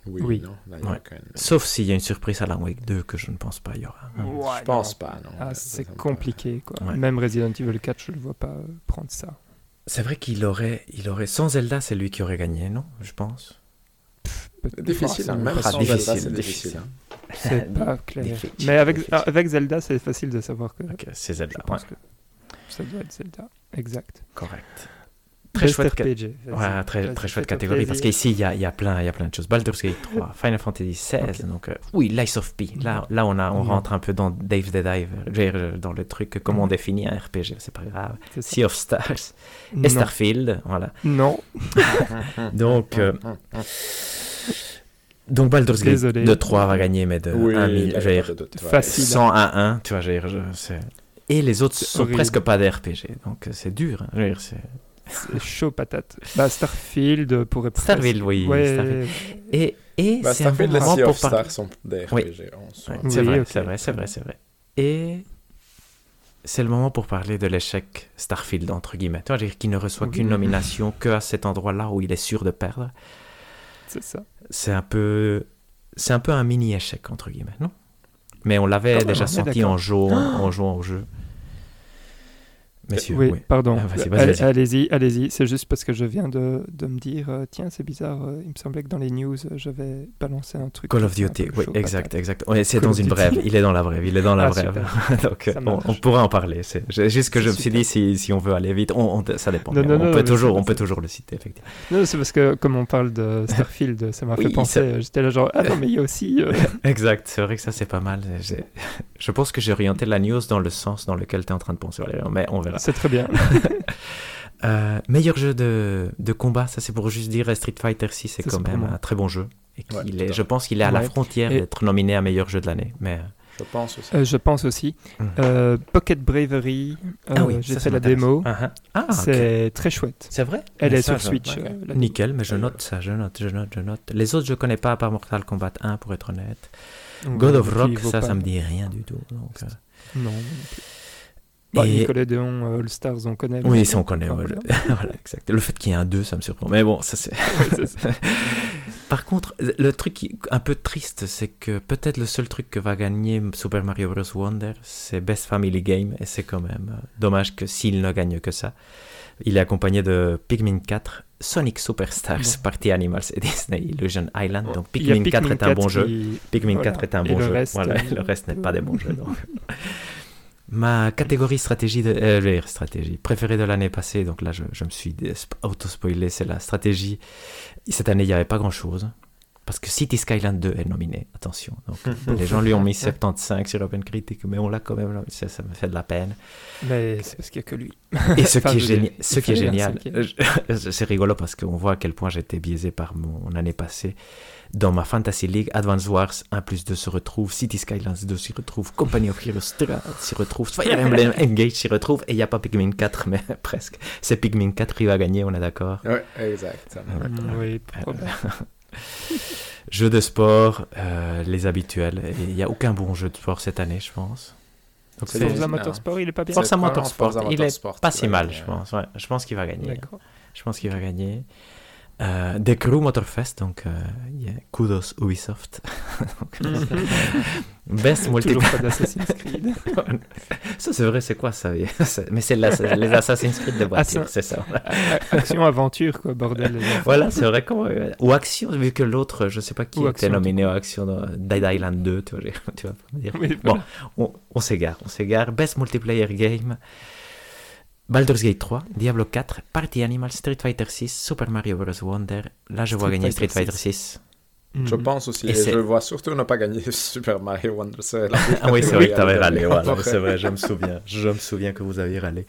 Oui, non. là, Ouais. sauf s'il y a une surprise à Alan Wake 2 que je ne pense pas il y aura. hein. Je pense pas, non. Ah, c'est compliqué, quoi. Ouais. Même Resident Evil 4, je ne le vois pas euh, prendre ça. C'est vrai qu'il aurait, il aurait, sans Zelda, c'est lui qui aurait gagné, non Je pense? Difficile, Ah, hein, c'est même sans difficile, Zelda, c'est difficile. difficile. hein. C'est pas clair. Difficile, Mais avec, difficile. ah, avec Zelda, c'est facile de savoir que Ok, c'est je Zelda. pense ouais, que ça doit être Zelda. Exact. correct. Très chouette. RPG. Ouais, très, très chouette catégorie parce qu'ici il y a, il y, a plein, il y a plein de choses. Baldur's Gate 3, Final Fantasy 16, Ok. donc euh, oui, Lies of P. Là, là on, a, on rentre un peu dans Dave the dire, euh, dans le truc comment on Mhm. définit un RPG, c'est pas grave. Sea of Stars et Non. Starfield, voilà. Non, Donc, euh, donc Baldur's Gate Désolé. de 3 va gagner, mais de Oui, 1 il y 000, a je veux pas dire, de doute, ouais. Facile. 100 à 1, tu vois, je veux dire, je- c'est- Et les autres sont horrible. presque pas des RPG, donc c'est dur. hein, je veux dire, c'est- chaud patate. Bah, Starfield pourrait presque- Starfield, oui, Ouais, Starfield. Et, et Bah, c'est un bon moment pour parler. Stars sont des Oui. RPG c'est Oui, vrai, c'est vrai, c'est vrai, c'est vrai. Et c'est le moment pour parler de l'échec Starfield, entre guillemets. Tu vois, dire qu'il ne reçoit Oui. qu'une nomination que à cet endroit-là où il est sûr de perdre. C'est ça. C'est un peu, c'est un peu un mini-échec, entre guillemets, non? Mais on l'avait même, déjà senti en jouant, en jouant au jeu. Messieurs, oui, oui. pardon. Ah, vas-y, vas-y. Allez-y, allez-y. C'est juste parce que je viens de, de me dire, euh, tiens, c'est bizarre. euh, il me semblait que dans les news, euh, j'avais balancé un truc. Call of Duty, oui, chaud exact, exact. Ouais, c'est dans une brève, il est dans la brève, il est dans la Ah, brève. Donc, Ça euh, on, on pourra en parler. C'est juste que je me suis dit, si, si on veut aller vite, on, on- ça dépend. Non, non, on, non, peut toujours, on peut toujours le citer, effectivement. Non, c'est parce que comme on parle de Starfield, ça m'a Oui, fait penser. ça- J'étais là genre, ah non, mais il y a aussi. euh, Exact, c'est vrai que ça c'est pas mal. Je pense que j'ai orienté la news dans le sens dans lequel tu es en train de penser, Valérie, mais on verra. c'est très bien. Euh, meilleur jeu de, de combat, ça c'est pour juste dire Street Fighter 6 c'est quand même un très bon jeu. Et est, je pense qu'il est à la frontière Et- d'être nominé à meilleur jeu de l'année. Mais Je pense aussi. Euh, je pense aussi. Mhm. Euh, Pocket Bravery, euh, Ah oui, j'ai fait la démo. Ah, ah. Ah. C'est très chouette. C'est vrai? Elle Mais est ça, sur Switch. ouais. euh. Nickel, mais je note ça, je note, je note, je note. Les autres, je connais pas à part Mortal Kombat 1, pour être honnête. God of Rock, ça, ça me dit rien du tout. Donc, euh, Non. Bah, Et- Nickelodeon, euh, All Stars, on connaît. Oui, ça on connaît. Ouais, voilà. exact. Le fait qu'il y ait un 2, ça me surprend. Mais bon, ça c'est. Par contre, le truc qui- un peu triste, c'est que peut-être le seul truc que va gagner Super Mario Bros. Wonder, c'est Best Family Game. Et c'est quand même euh, dommage que s'il ne gagne que ça. Il est accompagné de Pikmin 4, Sonic Superstars, Bon. Party Animals et Disney Illusion Island. Donc Pikmin 4 est un bon 4 jeu. Pikmin Voilà. 4 est un Et bon jeu. reste, voilà, euh, le reste n'est pas des bons jeux. donc. Ma catégorie stratégie de, euh, stratégie préférée de l'année passée, donc là je, je me suis auto-spoilé, c'est la stratégie. Cette année il n'y avait pas grand-chose, parce que City Skyline 2 est nominé, attention. Donc, les gens lui ont mis 75 sur OpenCritic, mais on l'a quand même, ça, ça me fait de la peine. Mais c'est parce qu'il n'y a que lui. Et ce Enfin, qui est, génial, ce qui est génial, c'est rigolo parce qu'on voit à quel point j'étais biaisé par mon année passée. Dans ma Fantasy League, Advance Wars 1 plus 2 se retrouve, City Skylines 2 s'y retrouve, Company of Heroes 3 s'y retrouve, Fire Emblem Engage s'y retrouve, et il n'y a pas Pikmin 4, mais presque. C'est Pikmin 4 qui va gagner, on est d'accord. Ouais, exact. Ouais. Oui, probablement. Jeux de sport, euh, les habituels. Il n'y a aucun bon jeu de sport cette année, je pense. Donc C'est Forza. Motorsport, il est pas bien. Forza Motorsport, il est pas si mal, je pense. Ouais, je pense qu'il va gagner. Je pense qu'il va gagner. Euh, The Crew Motorfest, donc yeah, kudos Ubisoft. Best Toujours multiplayer. d'Assassin's Creed. ça c'est vrai, c'est quoi ça Mais c'est les Assassin's Creed de voiture, c'est ça. Action aventure, quoi, bordel. Voilà, c'est vrai. Comment... euh, Ou Action, vu que l'autre, je sais pas qui Ou était Action, nominé à Action dans Dead Island 2, tu vois, tu vas me dire. Oui, Bon, voilà. on s'égare, on s'égare. Best multiplayer game. Baldur's Gate 3, Diablo 4, Party Animal, Street Fighter 6, Super Mario Bros. Wonder. Là, je vois gagner Street Fighter 6. 6. Je pense aussi. Et je vois surtout ne pas gagner Super Mario Wonder. Ah oui, c'est vrai que tu avais râlé. Voilà, c'est vrai, je me souviens. Je me souviens que vous aviez râlé.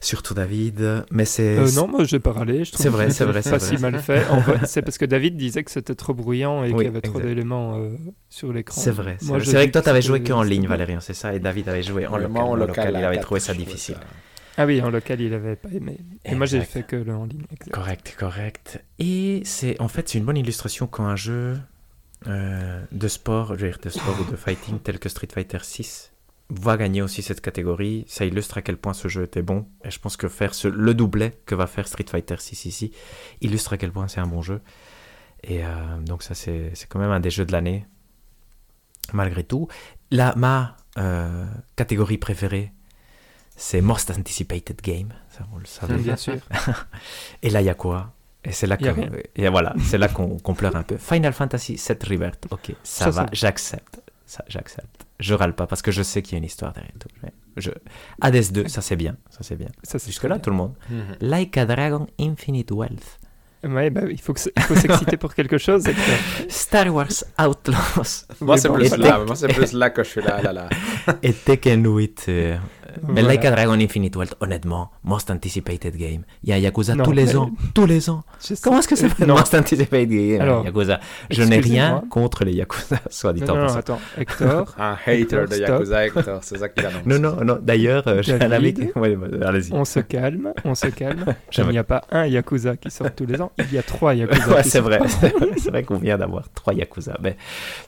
Surtout David. Mais c'est. Euh, non, moi j'ai pas râlé. je trouve C'est vrai, que c'est vrai, c'est Pas vrai. si mal fait. En vrai, c'est parce que David disait que c'était trop bruyant et Oui, qu'il y avait trop d'éléments euh, sur l'écran. C'est vrai. C'est vrai, que toi, t'avais joué qu'en ligne, Valérian, c'est ça Et David avait joué en local. il avait trouvé ça difficile. Ah oui, en local, il avait pas aimé. Et moi, j'ai fait que le en ligne. exact. Correct, correct. Et c'est en fait c'est une bonne illustration quand un jeu euh, de sport, je veux dire de sport ou de fighting tel que Street Fighter 6 va gagner aussi cette catégorie. Ça illustre à quel point ce jeu était bon. Et je pense que faire ce, le doublet que va faire Street Fighter 6 ici illustre à quel point c'est un bon jeu. Et euh, donc ça c'est c'est quand même un des jeux de l'année malgré tout. La ma euh, catégorie préférée c'est Most Anticipated Game. Ça vous le savez. Bien sûr. Et là, il y a quoi? Et c'est là et voilà, c'est là qu'on qu'on pleure un peu. Final Fantasy 7 Rebirth. Ok, ça, Ça, va, j'accepte. Ça, j'accepte. Je râle pas parce que je sais qu'il y a une histoire derrière tout. Je... Hades 2, ça c'est bien, ça c'est bien. Ça, c'est Jusque là, tout le monde. Mhm. Like a Dragon Infinite Wealth. Ouais, bah, il faut s'exciter pour quelque chose. Star Wars Outlaws Moi, c'est bon, plus là. Moi, plus là que je suis là. là, là. et Tekken 8. euh, Mais Voilà. Like a Dragon Infinite Wealth, honnêtement, Most Anticipated Game. Il y a Yakuza Non, tous les mais- ans. Tous les ans. Comment est-ce que c'est Non. Most Anticipated Game Alors, Yakuza Je n'ai rien contre les Yakuza, soit dit Non, en non, non, passant. attends. Hector, Un hater de Stop. Yakuza, Hector. C'est ça qu'il annonce. Non, non, non. D'ailleurs, euh, j'ai un ami. Ouais, allez-y. on se calme, on se calme. Il n'y a pas un Yakuza qui sort tous les ans, il y a trois Yakuza. Ouais, c'est vrai. C'est vrai, qu'on vient d'avoir trois Yakuza. Mais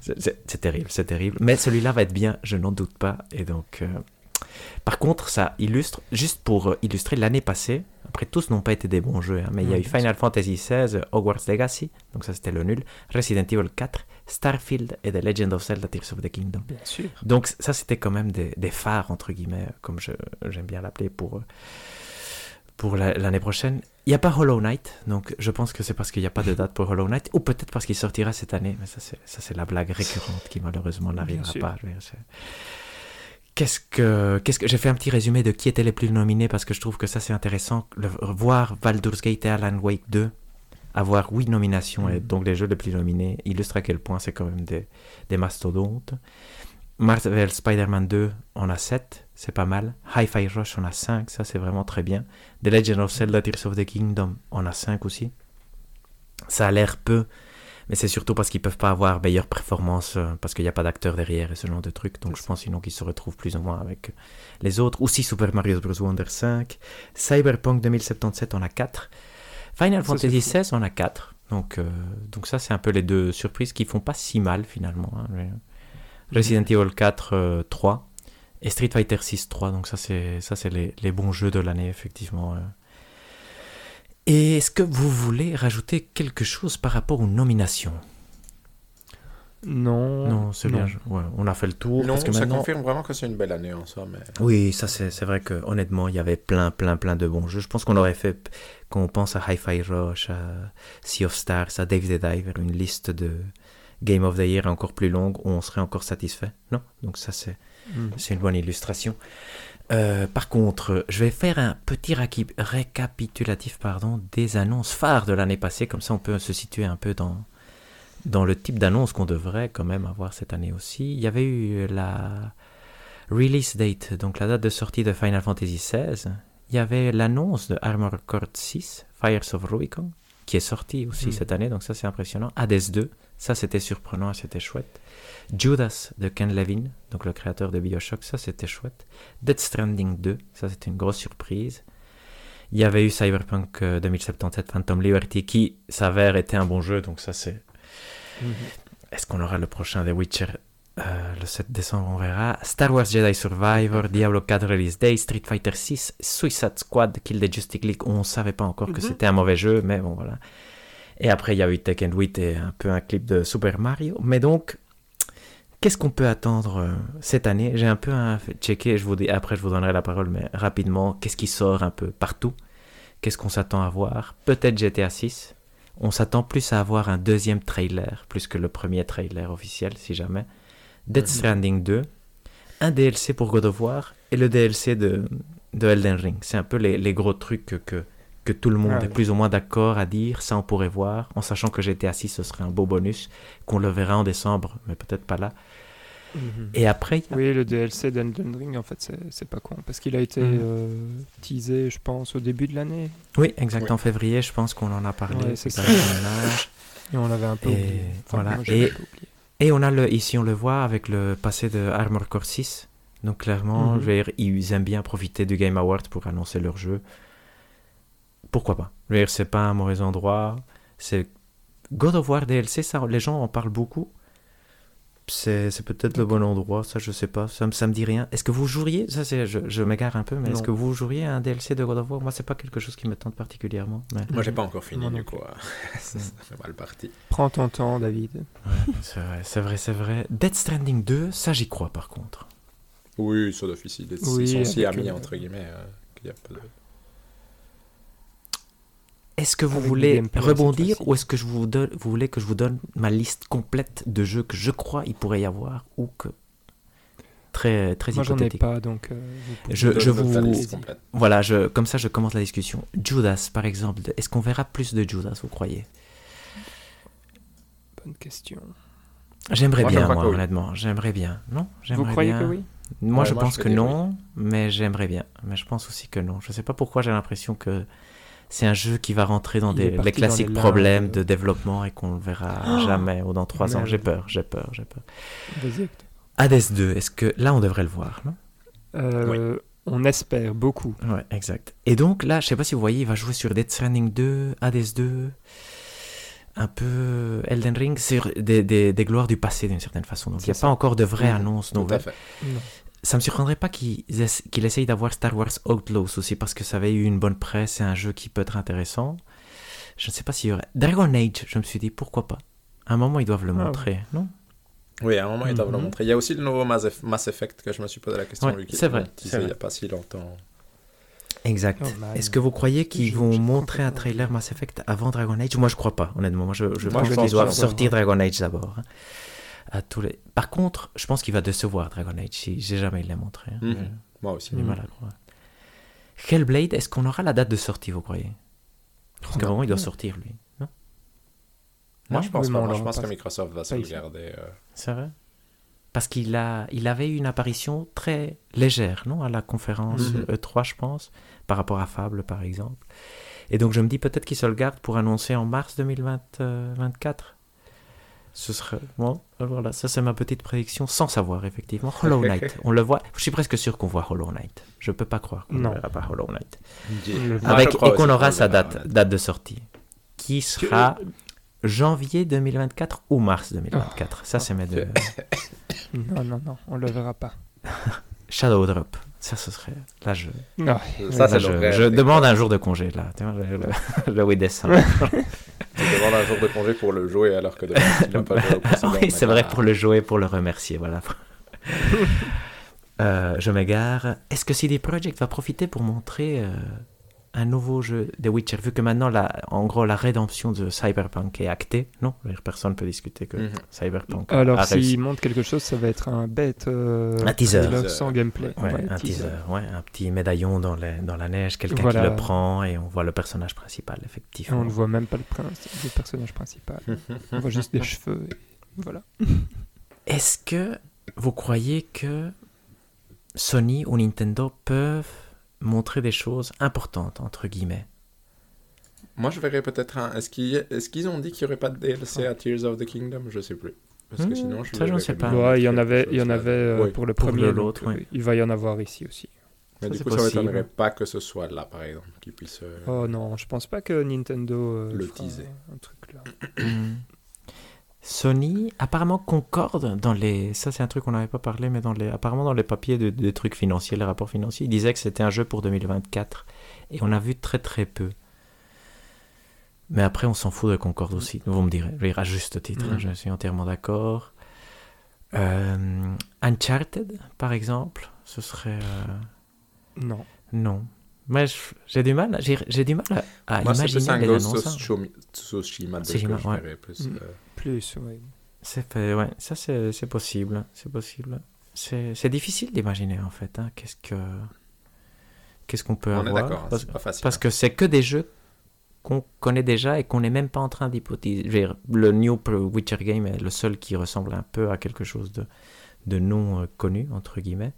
c'est terrible, c'est terrible. Mais celui-là va être bien, je n'en doute pas. Et donc, euh, par contre, ça illustre, juste pour euh, illustrer l'année passée, après tous n'ont pas été des bons jeux, hein, mais il y a eu Final Fantasy XVI, Hogwarts Legacy, donc ça c'était le nul, Resident Evil 4, Starfield et The Legend of Zelda Tears of the Kingdom. Bien sûr. Donc ça, c'était quand même des, des phares, entre guillemets, comme je- j'aime bien l'appeler pour, euh, pour la- l'année prochaine. Il n'y a pas Hollow Knight, donc je pense que c'est parce qu'il n'y a pas de date pour Hollow Knight, ou peut-être parce qu'il sortira cette année, mais ça c'est, la blague récurrente qui malheureusement n'arrivera pas. Je veux dire, c'est- Qu'est-ce que, qu'est-ce que j'ai fait un petit résumé de qui étaient les plus nominés parce que je trouve que ça c'est intéressant. Le, voir Baldur's Gate et Alan Wake 2 avoir huit nominations et Mhm. donc les jeux les plus nominés illustre à quel point c'est quand même des, des mastodontes. Marvel Spider-Man 2 on a 7, c'est pas mal. Hi-Fi Rush on a 5, ça c'est vraiment très bien. The Legend of Zelda Tears of the Kingdom on a 5 aussi. Ça a l'air peu, Mais c'est surtout parce qu'ils peuvent pas avoir meilleure performance euh, parce qu'il n'y a pas d'acteur derrière et ce genre de trucs. Donc je pense sinon qu'ils se retrouvent plus ou moins avec les autres. Aussi Super Mario Bros. Wonder 5. Cyberpunk 2077 on a 4. Final Ça, Fantasy XVI on a 4. Donc, euh, donc ça c'est un peu les deux surprises qui font pas si mal finalement. hein. Resident Evil 4 euh, 3 et Street Fighter 6 3. Donc ça c'est ça c'est les, les bons jeux de l'année effectivement. Et est-ce que vous voulez rajouter quelque chose par rapport aux nominations? Non. Non, c'est bien. ouais, on a fait le tour. Non, parce que ça maintenant... confirme vraiment que c'est une belle année en soi. Mais... Oui, ça c'est vrai que honnêtement, il y avait plein, plein, plein de bons jeux. Je pense qu'on aurait fait, quand on pense à Hi-Fi Rush, à Sea of Stars, à Dave the Diver, une liste de Game of the Year encore plus longue, on serait encore satisfait. Non? Donc ça c'est Mhm. c'est une bonne illustration. Euh, par contre, je vais faire un petit récapitulatif pardon, des annonces phares de l'année passée, comme ça on peut se situer un peu dans, dans le type d'annonce qu'on devrait quand même avoir cette année aussi. Il y avait eu la release date, donc la date de sortie de Final Fantasy XVI. Il y avait l'annonce de Armored Core 6, Fires of Rubicon, qui est sorti aussi Mhm. cette année, donc ça c'est impressionnant. Hades 2, ça c'était surprenant c'était chouette. Judas de Ken Levine, donc le créateur de Bioshock, ça c'était chouette. Dead Stranding 2, ça c'était une grosse surprise. Il y avait eu Cyberpunk euh, 2077 Phantom Liberty qui s'avère était un bon jeu, donc ça c'est. Mhm. Est-ce qu'on aura le prochain The Witcher? Euh, Le 7 décembre, on verra. Star Wars Jedi Survivor, Diablo 4 Release Day, Street Fighter 6, Suicide Squad, Kill the Justice League. On savait pas encore que Mhm. c'était un mauvais jeu, mais bon voilà. Et après, il y a eu Tekken 8 et un peu un clip de Super Mario. Mais donc, qu'est-ce qu'on peut attendre euh, cette année? J'ai un peu un, checké, je vous dis, après je vous donnerai la parole, mais rapidement, qu'est-ce qui sort un peu partout? Qu'est-ce qu'on s'attend à voir? Peut-être GTA 6. On s'attend plus à avoir un deuxième trailer, plus que le premier trailer officiel, si jamais. Dead Mhm. Stranding 2, un DLC pour God of War et le DLC de, de Elden Ring. C'est un peu les, les gros trucs que, que, que tout le monde Ah est oui. plus ou moins d'accord à dire. Ça, on pourrait voir, en sachant que GTA 6, ce serait un beau bonus, qu'on le verra en décembre, mais peut-être pas là. Et après, a- Oui, le DLC d'Elden Ring, en fait, c'est- pas con. Parce qu'il a été Mhm. euh, teasé, je pense, au début de l'année. oui, exact, Oui. en février, je pense qu'on en a parlé. Ouais, c'est ça. Et on l'avait un peu Et oublié. voilà, moi, j'avais et- oublié. Et on a le, ici, on le voit avec le passé de Armor Core 6. Donc clairement, je veux dire, ils aiment bien profiter du Game Award pour annoncer leur jeu. Pourquoi pas? Je veux dire, c'est pas un mauvais endroit. C'est God of War DLC, ça, les gens en parlent beaucoup. C'est c'est peut-être le bon endroit, ça je sais pas, ça, me- ça me dit rien. Est-ce que vous joueriez, ça c'est, je, je m'égare un peu, mais est-ce que vous joueriez à un DLC de God of War? Moi c'est pas quelque chose qui me tente particulièrement. Mais... Moi, j'ai pas encore fini, non du coup. euh, ça, ça fait mal parti. Prends ton temps, David. C'est vrai, c'est vrai, c'est vrai. Dead Stranding 2, ça j'y crois par contre. Oui, ça d'office, ils sont si amis, euh, entre guillemets, euh, qu'il y a pas de... Est-ce que vous Avec voulez rebondir ou est-ce que je vous, donne, vous voulez que je vous donne ma liste complète de jeux que je crois il pourrait y avoir ou que très très Moi, j'en ai hypothétique? pas, donc. euh, vous Je- vous-. Voilà, je, comme ça je commence la discussion. Judas par exemple, est-ce qu'on verra plus de Judas, vous croyez? Bonne question. J'aimerais bien, moi, oui. honnêtement. J'aimerais bien. Non Vous croyez bien. que oui? Moi, Ouais, je moi, pense je que non, mais j'aimerais bien. Mais je pense aussi que non. Je sais pas pourquoi j'ai l'impression que c'est un jeu qui va rentrer dans des, les dans classiques les problèmes de développement et qu'on le verra Oh jamais ou dans trois ans. J'ai peur, j'ai peur, j'ai peur. Hades 2, est-ce que là on devrait le voir non? Euh, On espère beaucoup. Ouais, exact. Et donc là, je sais pas si vous voyez, il va jouer sur Death Stranding 2, Hades 2, un peu Elden Ring, sur des, des, des gloires du passé d'une certaine façon. Donc il n'y a pas encore de vraies Mhm, annonces Tout à nouvelles. Ça me surprendrait pas qu'il essa- qu'il essaye d'avoir Star Wars Outlaws aussi parce que ça avait eu une bonne presse, c'est un jeu qui peut être intéressant. Je ne sais pas s'il y aurait. Dragon Age, je me suis dit pourquoi pas? À un moment, ils doivent le Ah ouais. montrer, non? Oui, à un moment, ils doivent le Mhm. montrer. Il y a aussi le nouveau Mass Eff- Mass Effect que je me suis posé la question. Ouais, qu'ils c'est vrai, Il n'y a pas si longtemps. Exact. Oh. Est-ce que vous croyez qu'ils vont montrer un trailer Mass Effect avant Dragon Age? Moi, je crois pas, honnêtement. Moi, je, je Moi, pense qu'ils doivent sortir Dragon Age d'abord. À tous les... Par contre, je pense qu'il va décevoir Dragon Age si j'ai jamais il l'a montré. hein. Mhm. J'ai- Moi aussi. J'ai du Mhm. mal à croire. Hellblade, est-ce qu'on aura la date de sortie, vous croyez? Parce qu'à un moment, il doit sortir, lui. Non? Moi, Non je pense Oui, pas. Moi, je pense pas- que Microsoft va se pas le ici. garder. euh, C'est vrai? Parce qu'il a, il avait eu une apparition très légère, non À la conférence Mhm. E3, je pense, par rapport à Fable, par exemple. Et donc, je me dis peut-être qu'il se le garde pour annoncer en mars 2024. Ce serait. Bon, voilà, ça c'est ma petite prédiction sans savoir, effectivement. Hollow Knight, on le voit. Je suis presque sûr qu'on voit Hollow Knight. Je peux pas croire qu'on ne Non. verra pas Hollow Knight. Avec, et qu'on aura sa date, date de sortie. Qui sera janvier 2024 ou mars 2024. Ça, c'est mes deux. Non, non, non, on le verra pas. Shadow Drop. Ça, ce serait. Là, je. Ah, Ça, là, c'est je, je demande un jour de congé, là. Le 8 décembre. Tu demandes un jour de congé pour le jouer alors que de tu n'as pas joué oui, c'est vrai pour le jouer, pour le remercier, voilà. Euh, je m'égare. Est-ce que CD Projekt va profiter pour montrer euh, un nouveau jeu de Witcher, vu que maintenant, la, en gros, la rédemption de Cyberpunk est actée Non, personne ne peut discuter que Mhm. Cyberpunk Alors, a réussi. s'il montre quelque chose, ça va être un bête. euh, Un teaser. Teaser. sans gameplay. Ouais, Ouais, un teaser, ouais, un petit médaillon dans, les- dans la neige, quelqu'un Voilà. qui le prend et on voit le personnage principal, Et effectivement. on ne voit même pas le prince, le personnage principal. on voit juste des cheveux. Et voilà. Est-ce que vous croyez que Sony ou Nintendo peuvent montrer des choses importantes, entre guillemets Moi, je verrais peut-être un. Est-ce qu'ils est ont dit qu'il n'y aurait pas de DLC à Tears of the Kingdom? Je sais plus. Parce que Hmm, sinon, je ça, j'en sais pas. Ouais, il y en avait, il y en chose avait là. euh, Oui. pour le premier. l'autre. Il va y en avoir ici aussi. Mais Ça, du coup, ça possible. m'étonnerait pas que ce soit là, par exemple, qu'ils puissent. euh, Oh non, je pense pas que Nintendo euh, Le teaser. un truc là. Sony apparemment concorde dans les ça c'est un truc qu'on n'avait pas parlé mais dans les apparemment dans les papiers de- des trucs financiers les rapports financiers ils disaient que c'était un jeu pour 2024 et on a vu très très peu. Mais après on s'en fout de concorde aussi. Vous me direz à juste titre hein, Mhm. je suis entièrement d'accord. Euh, Uncharted par exemple ce serait euh, Non. non je- j'ai du mal j'ai j'ai du mal à, Moi, imaginer les annonces hein. Tsushima- Tsushima 2 que Tsushima, je ouais. verrais plus. Mm. euh, Plus, oui. C'est fait, ouais, ça c'est c'est possible, c'est possible. C'est c'est difficile d'imaginer en fait. hein, Qu'est-ce que qu'est-ce qu'on peut On est avoir d'accord, hein, parce, c'est pas facile. parce que c'est que des jeux qu'on connaît déjà et qu'on n'est même pas en train d'hypothéser. Le New Witcher Game est le seul qui ressemble un peu à quelque chose de de non euh, connu entre guillemets.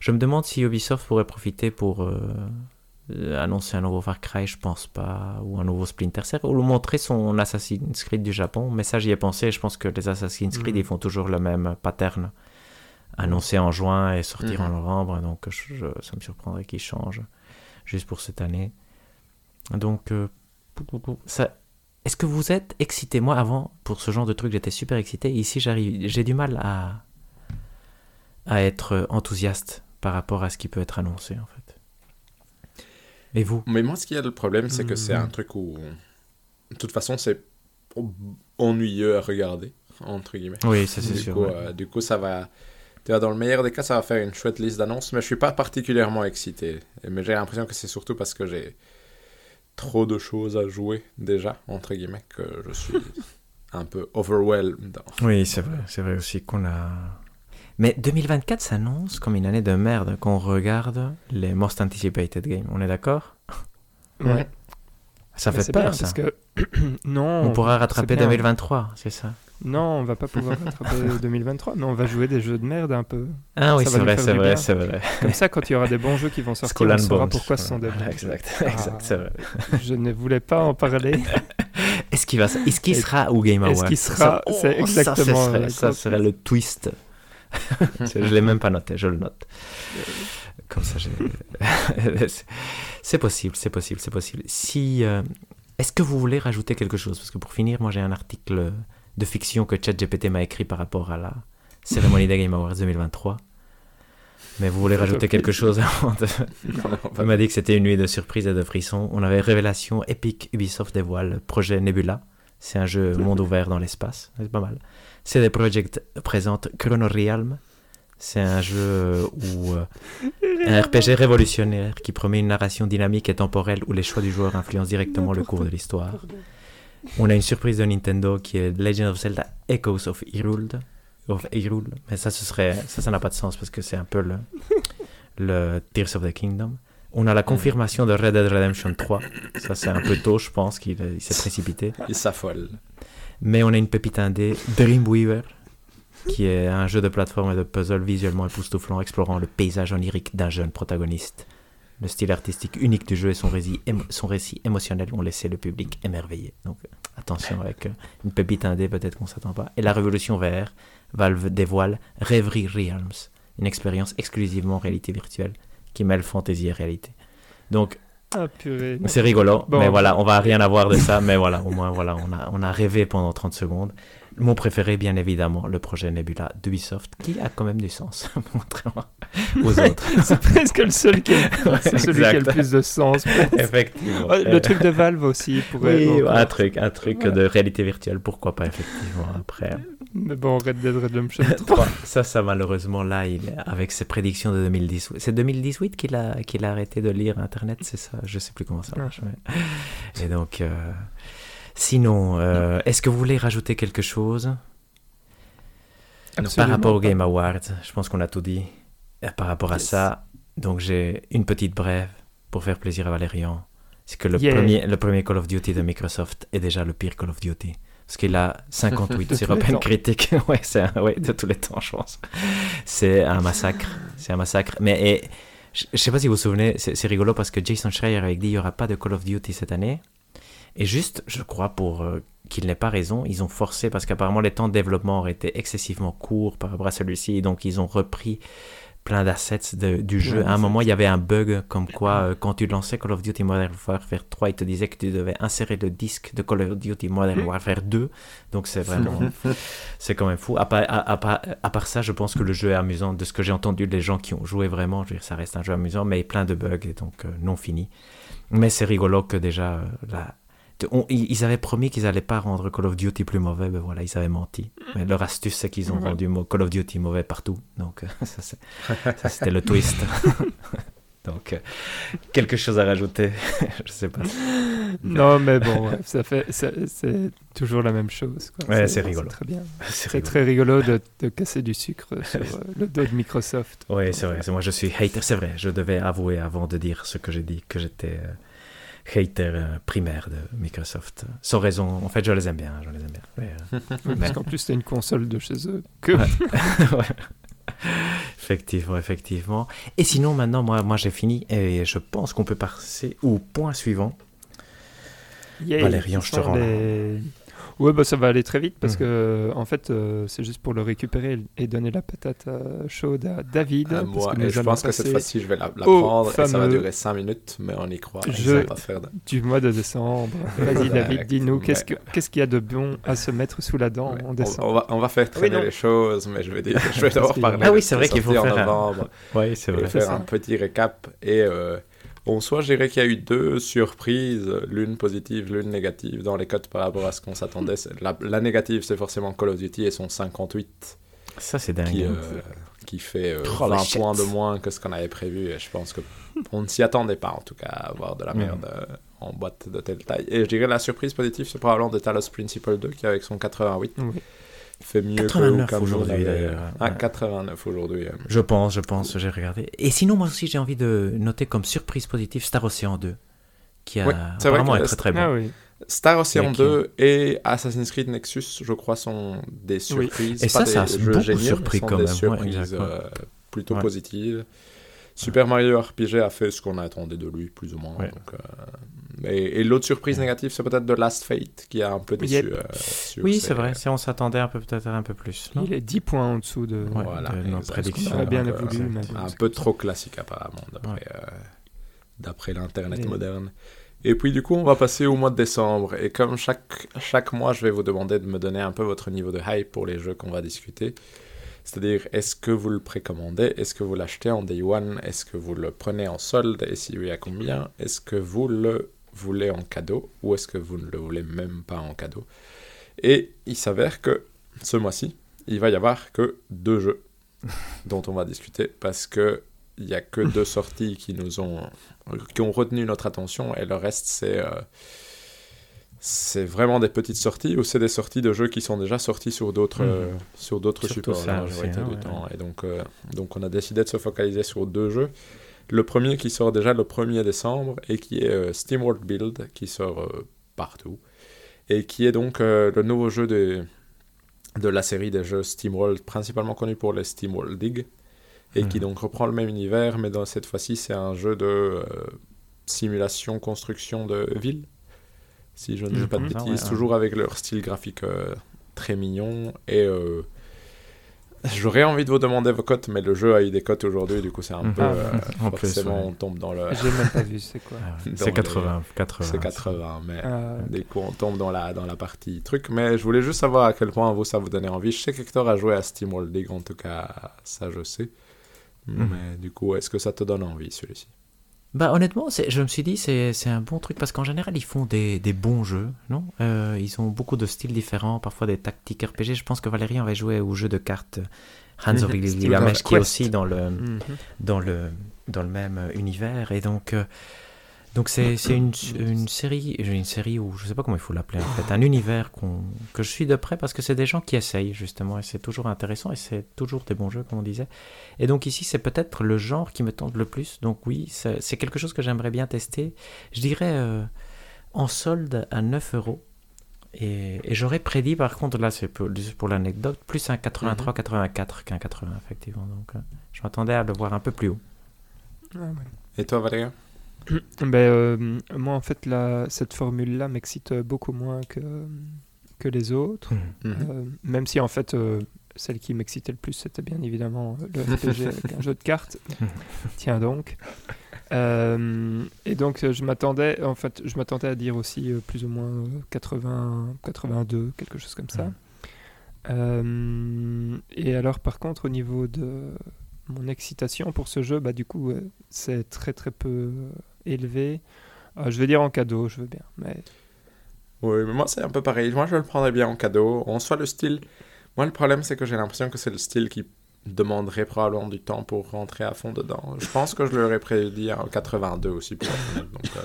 Je me demande si Ubisoft pourrait profiter pour euh, euh, annoncer un nouveau Far Cry, je pense pas, ou un nouveau Splinter Cell, ou montrer son Assassin's Creed du Japon. Mais ça, j'y ai pensé. Je pense que les Assassin's Creed, Mhm. ils font toujours le même pattern. Annoncé en juin et sortir en Mhm. novembre. Donc, je- je- ça me surprendrait qu'ils changent juste pour cette année. Donc, euh, ça. Est-ce que vous êtes excité? Moi, avant, pour ce genre de truc, j'étais super excité. Ici, j'arrive, j'ai du mal à, à être enthousiaste par rapport à ce qui peut être annoncé, en fait. Et vous Mais moi, ce qui est le problème, c'est que c'est Mhm. un truc où. De toute façon, c'est ennuyeux à regarder, entre guillemets. Oui, ça c'est sûr. coup, ouais. euh, du coup, ça va. tu vois, Dans le meilleur des cas, ça va faire une chouette liste d'annonces, mais je suis pas particulièrement excité. Mais j'ai l'impression que c'est surtout parce que j'ai trop de choses à jouer déjà, entre guillemets, que je suis un peu overwhelmed. Oui, c'est vrai, c'est vrai aussi qu'on a. Mais 2024 s'annonce comme une année de merde quand on regarde les Most Anticipated Games. On est d'accord? Ouais. Ça Mais fait c'est peur, bien, ça. parce que non. On pourra rattraper c'est bien. 2023, c'est ça? Non, on va pas pouvoir rattraper 2023, mais on va jouer des jeux de merde un peu. Ah oui, Ça c'est vrai, c'est vrai, c'est vrai. Comme ça, quand il y aura des bons jeux qui vont sortir, Skull on saura Bones. pourquoi ce sont des bons Exact, jeux. exact, Ah. c'est vrai. Je ne voulais pas en parler. Est-ce qu'il va, est-ce qu'il Et- sera au Game est-ce Awards? qu'il sera- Ça- c'est oh, ça, ce exactement serait- la ça serait le twist. je l'ai même pas noté, je le note. Comme ça, c'est- possible, c'est possible, c'est possible. Si, euh, est-ce que vous voulez rajouter quelque chose? Parce que pour finir, moi j'ai un article de fiction que ChatGPT m'a écrit par rapport à la cérémonie des Game Awards 2023. Mais vous voulez rajouter quelque chose avant de... Il m'a dit que c'était une nuit de surprises et de frissons. On avait révélation Epic Ubisoft dévoile le projet Nebula. C'est un jeu monde ouvert dans l'espace. C'est pas mal. CD Projekt présente Chrono Realm. C'est un jeu où euh, un RPG révolutionnaire qui promet une narration dynamique et temporelle où les choix du joueur influencent directement le cours de l'histoire. On a une surprise de Nintendo qui est Legend of Zelda Echoes of Hyrule. Of Hyrule. Mais ça, ce serait, ça, ça n'a pas de sens parce que c'est un peu le, le Tears of the Kingdom. On a la confirmation de Red Dead Redemption 3. Ça, c'est un peu tôt, je pense, qu'il il s'est précipité. Il s'affole. Mais on a une pépite indé, Dreamweaver, qui est un jeu de plateforme et de puzzle visuellement époustouflant, explorant le paysage onirique d'un jeune protagoniste. le style artistique unique du jeu et son récit, émotionnel ont laissé le public émerveillé. Donc attention avec euh, une pépite indé peut-être qu'on s'attend pas. Et la révolution VR, Valve dévoile Reverie Realms, une expérience exclusivement réalité virtuelle qui mêle fantasy et réalité. Donc Ah, purée. c'est rigolo, Bon. mais voilà, on va rien avoir de ça, mais voilà, au moins voilà, on a, on a rêvé pendant 30 secondes. Mon préféré, bien évidemment, le projet Nebula d'Ubisoft, qui a quand même du sens, contrairement aux autres. C'est presque le seul qui a, Ouais, c'est celui qui a le plus de sens. Effectivement. Le truc de Valve aussi pourrait. Oui, un truc, un truc Voilà. de réalité virtuelle, pourquoi pas, effectivement, après. Mais bon, Red Dead Redemption 3. Trois. Ça, ça, malheureusement, là, il avec ses prédictions de 2010. C'est 2018 qu'il a, qu'il a arrêté de lire Internet, c'est ça? Je sais plus comment ça marche. mais- Et donc, euh, sinon, euh, est-ce que vous voulez rajouter quelque chose? Par rapport au. Game Awards, je pense qu'on a tout dit. Et par rapport à ça, donc j'ai une petite brève pour faire plaisir à Valérian. C'est que le, Yeah. premier, le premier Call of Duty de Microsoft est déjà le pire Call of Duty. Parce qu'il a 58 De sur Open. Critic. ouais, c'est un- ouais, de tous les temps, je pense. C'est un massacre. C'est un massacre. Mais et, je ne sais pas si vous vous souvenez, c'est c'est rigolo parce que Jason Schreier avait dit qu'il n'y aura pas de Call of Duty cette année. Et juste, je crois, pour euh, qu'il n'ait pas raison, ils ont forcé, parce qu'apparemment les temps de développement auraient été excessivement courts par rapport à celui-ci, et donc ils ont repris plein d'assets du jeu. Ouais, à un moment, il y avait un bug comme quoi, euh, quand tu lançais Call of Duty Modern Warfare 3, il te disait que tu devais insérer le disque de Call of Duty Modern Warfare 2. Donc c'est vraiment, c'est quand même fou. À part, à- à part- à part ça, je pense que le jeu est amusant. De ce que j'ai entendu des gens qui ont joué vraiment, je veux dire, ça reste un jeu amusant, mais plein de bugs et donc euh, non fini. Mais c'est rigolo que déjà, euh, on- ils avaient promis qu'ils n'allaient pas rendre Call of Duty plus mauvais, ben voilà, ils avaient menti. Mais leur astuce, c'est qu'ils ont Ouais. rendu Call of Duty mauvais partout. Donc, euh, ça, c'est- ça, c'était le twist. Donc, euh, quelque chose à rajouter? Je sais pas. Non, mais bon, ouais, ça fait, ça- c'est toujours la même chose. quoi. Ouais, c'est rigolo. très bien. C'est C'est rigolo. très rigolo de, de casser du sucre sur euh, le dos de Microsoft. Oui, c'est vrai. c'est- Moi, je suis hater. C'est vrai. Je devais avouer avant de dire ce que j'ai dit que j'étais euh, hater euh, primaire de Microsoft. Sans raison. En fait, je les aime bien. Je les aime bien. Mais, euh, Oui, Mais- Parce qu'en plus, c'est une console de chez eux. Que... ouais. Effectivement, effectivement. Et sinon, maintenant, moi, moi j'ai fini et je pense qu'on peut passer au point suivant. Yay, Valérian, je te rends là. Ouais, bah ça va aller très vite parce Mhm. que en fait, euh, c'est juste pour le récupérer et donner la patate euh, chaude à David. À parce moi, que et nous je pense que cette fois-ci, je vais la, prendre et ça va durer 5 minutes, mais on y croit. et jeu ça va pas faire de- du mois de décembre. Vas-y, David, dis-nous, qu'est-ce que- qu'est-ce qu'il y a de bon à se mettre sous la dent Ouais, en décembre on va, on va faire traîner non. les choses, mais je vais, dire, je vais d'abord parler Ah oui, de c'est ce vrai qu'il faut faire un- novembre Oui, c'est et vrai. Faire un petit récap. Et euh, bon, soit je dirais qu'il y a eu deux surprises, l'une positive, l'une négative dans les codes par rapport à ce qu'on s'attendait. La, la négative, c'est forcément Call of Duty et son 58 Ça, c'est dingue. qui, hein. euh, qui fait euh, Oh, la 20 shit. points de moins que ce qu'on avait prévu. Et je pense que on ne s'y attendait pas, en tout cas, à avoir de la Mhm. merde euh, en boîte de telle taille. Et je dirais la surprise positive, c'est probablement de Talos Principle 2 qui, avec son 88, Oui. Fait mieux 89 que aujourd'hui, d'ailleurs. Ah, Ouais. 89 aujourd'hui. Je pense, je pense, j'ai regardé. Et sinon, moi aussi, j'ai envie de noter comme surprise positive Star Ocean 2, qui a Ouais, c'est vrai est très très bon. Ah oui. Star Ocean Ok. 2 et Assassin's Creed Nexus, je crois, sont des surprises. Et pas ça, des ça a jeux beaucoup surpris quand même. Surprises ouais. euh, plutôt Ouais. positives. Super Mario RPG a fait ce qu'on attendait de lui, plus ou moins. Ouais. donc, euh, et et l'autre surprise négative, c'est peut-être de Last Fate, qui a un peu déçu. Yep. euh, Oui, c'est vrai. Si on s'attendait un peu peut-être un peu plus. non Il est 10 points en dessous de, Ouais, Voilà, de nos prédictions. bien euh, un peu trop classique apparemment d'après Ouais. euh, l'internet moderne. Et puis du coup on va passer au mois de décembre et comme chaque chaque mois je vais vous demander de me donner un peu votre niveau de hype pour les jeux qu'on va discuter. C'est-à-dire est-ce que vous le précommandez, est-ce que vous l'achetez en day one, est-ce que vous le prenez en solde? Et si oui à combien, est-ce que vous le voulez en cadeau? Ou est-ce que vous ne le voulez même pas en cadeau? Et il s'avère que ce mois-ci il va y avoir que deux jeux dont on va discuter parce que il y a que deux sorties qui nous ont qui ont retenu notre attention et le reste c'est euh, c'est vraiment des petites sorties ou c'est des sorties de jeux qui sont déjà sortis sur d'autres Mhm. euh, sur d'autres supports ça la aussi, majorité hein, du ouais. temps et donc euh, donc on a décidé de se focaliser sur deux jeux le premier qui sort déjà le 1er décembre et qui est euh, SteamWorld Build qui sort euh, partout et qui est donc euh, le nouveau jeu de de la série des jeux SteamWorld principalement connu pour les SteamWorld Dig et qui Mhm. donc reprend le même univers, mais dans cette fois-ci, c'est un jeu de simulation, construction de ville, si je ne dis pas de Ah bêtises, ouais, toujours avec leur style graphique euh, très mignon. Et euh, j'aurais envie de vous demander vos cotes, mais le jeu a eu des cotes aujourd'hui, du coup, c'est un Mhm. peu. Ah, euh, en plus, forcément, ouais. on tombe dans le. J'ai même pas vu, c'est quoi. Ah C'est les- 80, 80. C'est 80, mais. Ah, ok. Du coup, on tombe dans la, dans la partie truc. Mais je voulais juste savoir à quel point vous, ça vous donnait envie. Je sais qu'Hector a joué à Steam World League, en tout cas, ça je sais. Mhm. Mais du coup, est-ce que ça te donne envie, celui-ci? Bah honnêtement, c'est- je me suis dit c'est c'est un bon truc parce qu'en général ils font des, des bons jeux, non? Euh, Ils ont beaucoup de styles différents, parfois des tactiques RPG. Je pense que Valérie avait joué au jeu de cartes Hands of. Gilgamesh qui est aussi dans le Mhm. dans le dans le même univers et donc euh, donc c'est c'est une, une série une série où je sais pas comment il faut l'appeler en fait un univers qu'on que je suis de près parce que c'est des gens qui essayent justement et c'est toujours intéressant et c'est toujours des bons jeux comme on disait. Et donc ici c'est peut-être le genre qui me tente le plus. Donc oui c'est quelque chose que j'aimerais bien tester. Je dirais euh, en solde à 9 euros. Et, et j'aurais prédit par contre là c'est pour, l'anecdote plus un 83-84 qu'un 80 effectivement. Donc euh, je m'attendais à le voir un peu plus haut. Et toi, Valérie? Ben, euh, moi, en fait, la, cette formule-là m'excite beaucoup moins que, que les autres. Mhm. Euh, même si, en fait, euh, celle qui m'excitait le plus, c'était bien évidemment le RPG avec un jeu de cartes. Tiens donc. Euh, et donc, euh, je m'attendais, en fait, je m'attendais à dire aussi euh, plus ou moins euh, 80, 82, quelque chose comme ça. Euh, et alors, par contre, au niveau de mon excitation pour ce jeu, bah, du coup, euh, c'est très très peu euh, élevé. Euh, je vais dire en cadeau, je veux bien. Mais Oui, mais moi, c'est un peu pareil. Moi, je le prendrais bien en cadeau. En soit le style. Moi, le problème, c'est que j'ai l'impression que c'est le style qui demanderait probablement du temps pour rentrer à fond dedans. Je pense que je l'aurais prédit en 82 aussi, pour. Donc, euh,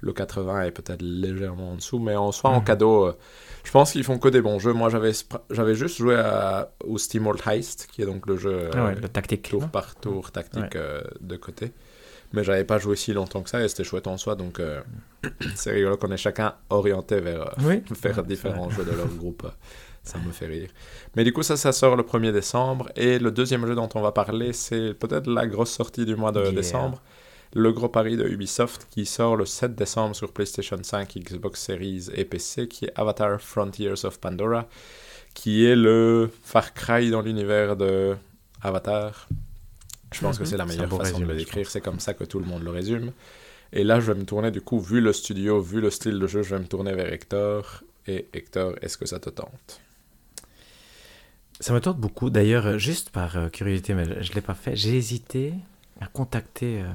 le 80 est peut-être légèrement en dessous, mais en soi, en Mhm. cadeau, euh, je pense qu'ils font que des bons jeux. Moi, j'avais juste joué à- au SteamWorld Heist, qui est donc le jeu Ah ouais, le tactique tour par tour tactique Ouais. euh, de côté. Mais j'avais pas joué si longtemps que ça et c'était chouette en soi, donc euh, c'est rigolo qu'on est chacun orienté vers euh, oui faire Ouais, différents jeux de leur groupe. Ça me fait rire. Mais du coup, ça, ça sort le 1er décembre. Et le deuxième jeu dont on va parler, c'est peut-être la grosse sortie du mois de Yeah. décembre. Le gros pari de Ubisoft qui sort le 7 décembre sur PlayStation 5, Xbox Series et PC, qui est Avatar Frontiers of Pandora, qui est le Far Cry dans l'univers de Avatar. Je pense que Mhm. c'est la meilleure façon de le décrire. C'est comme ça que tout le monde le résume. Et là, je vais me tourner, du coup, vu le studio, vu le style de jeu, je vais me tourner vers Hector. Et Hector, est-ce que ça te tente? Ça me tente beaucoup. D'ailleurs, juste par euh, curiosité, mais je ne l'ai pas fait, j'ai hésité à contacter euh,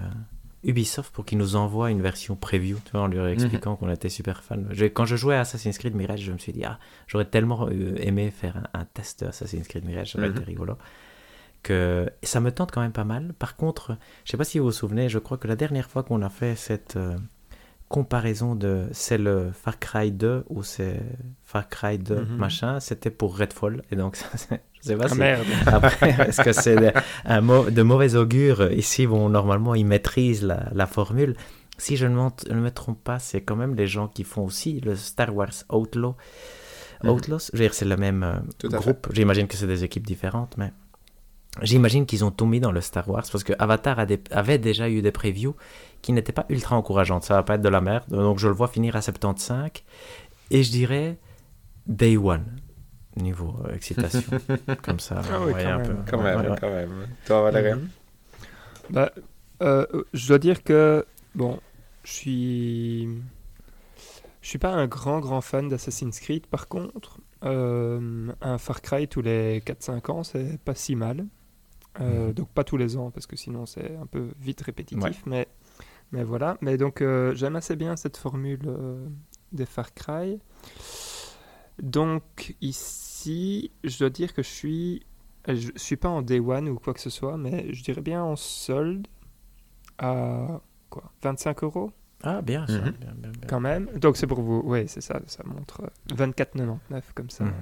Ubisoft pour qu'ils nous envoient une version preview, tu vois, en leur expliquant qu'on était super fan. Quand je jouais à Assassin's Creed Mirage, je me suis dit, ah, j'aurais tellement euh, aimé faire un, un test de Assassin's Creed Mirage, ça aurait Mhm. été rigolo. Que ça me tente quand même pas mal. Par contre, je sais pas si vous vous souvenez, je crois que la dernière fois qu'on a fait cette euh, comparaison de c'est le Far Cry 2 ou c'est Far Cry 2 Mhm. machin, c'était pour Redfall. Et donc, ça, je sais pas ah si merde. après, est-ce que c'est de, un mau- de mauvais augure? Ici, bon, normalement, ils maîtrisent la, la formule. Si je ne me trompe pas, c'est quand même les gens qui font aussi le Star Wars Outlaw. Mhm. Outlaws, je veux dire, c'est le même euh, groupe. J'imagine que c'est des équipes différentes, mais j'imagine qu'ils ont tout mis dans le Star Wars parce que Avatar a des- avait déjà eu des previews qui n'étaient pas ultra encourageantes. Ça va pas être de la merde. Donc, je le vois finir à 75. Et je dirais Day One, niveau euh, excitation. Comme ça, Ah oui, quand un même. peu. Quand même, ouais. quand même. Toi, Valérie Mhm. Bah, euh, je dois dire que bon, je suis, je suis pas un grand grand fan d'Assassin's Creed. Par contre, euh, un Far Cry tous les 4-5 ans, c'est pas si mal. Euh, Mhm. Donc pas tous les ans parce que sinon c'est un peu vite répétitif. Ouais. Mais mais voilà. Mais donc euh, j'aime assez bien cette formule euh, des Far Cry. Donc ici, je dois dire que je suis je suis pas en day one ou quoi que ce soit, mais je dirais bien en solde à quoi 25 euros? Ah, bien, ça. Mhm. bien, bien, bien. quand même. Donc c'est pour vous, oui, c'est ça, ça montre euh, 24,99 comme ça. Mhm.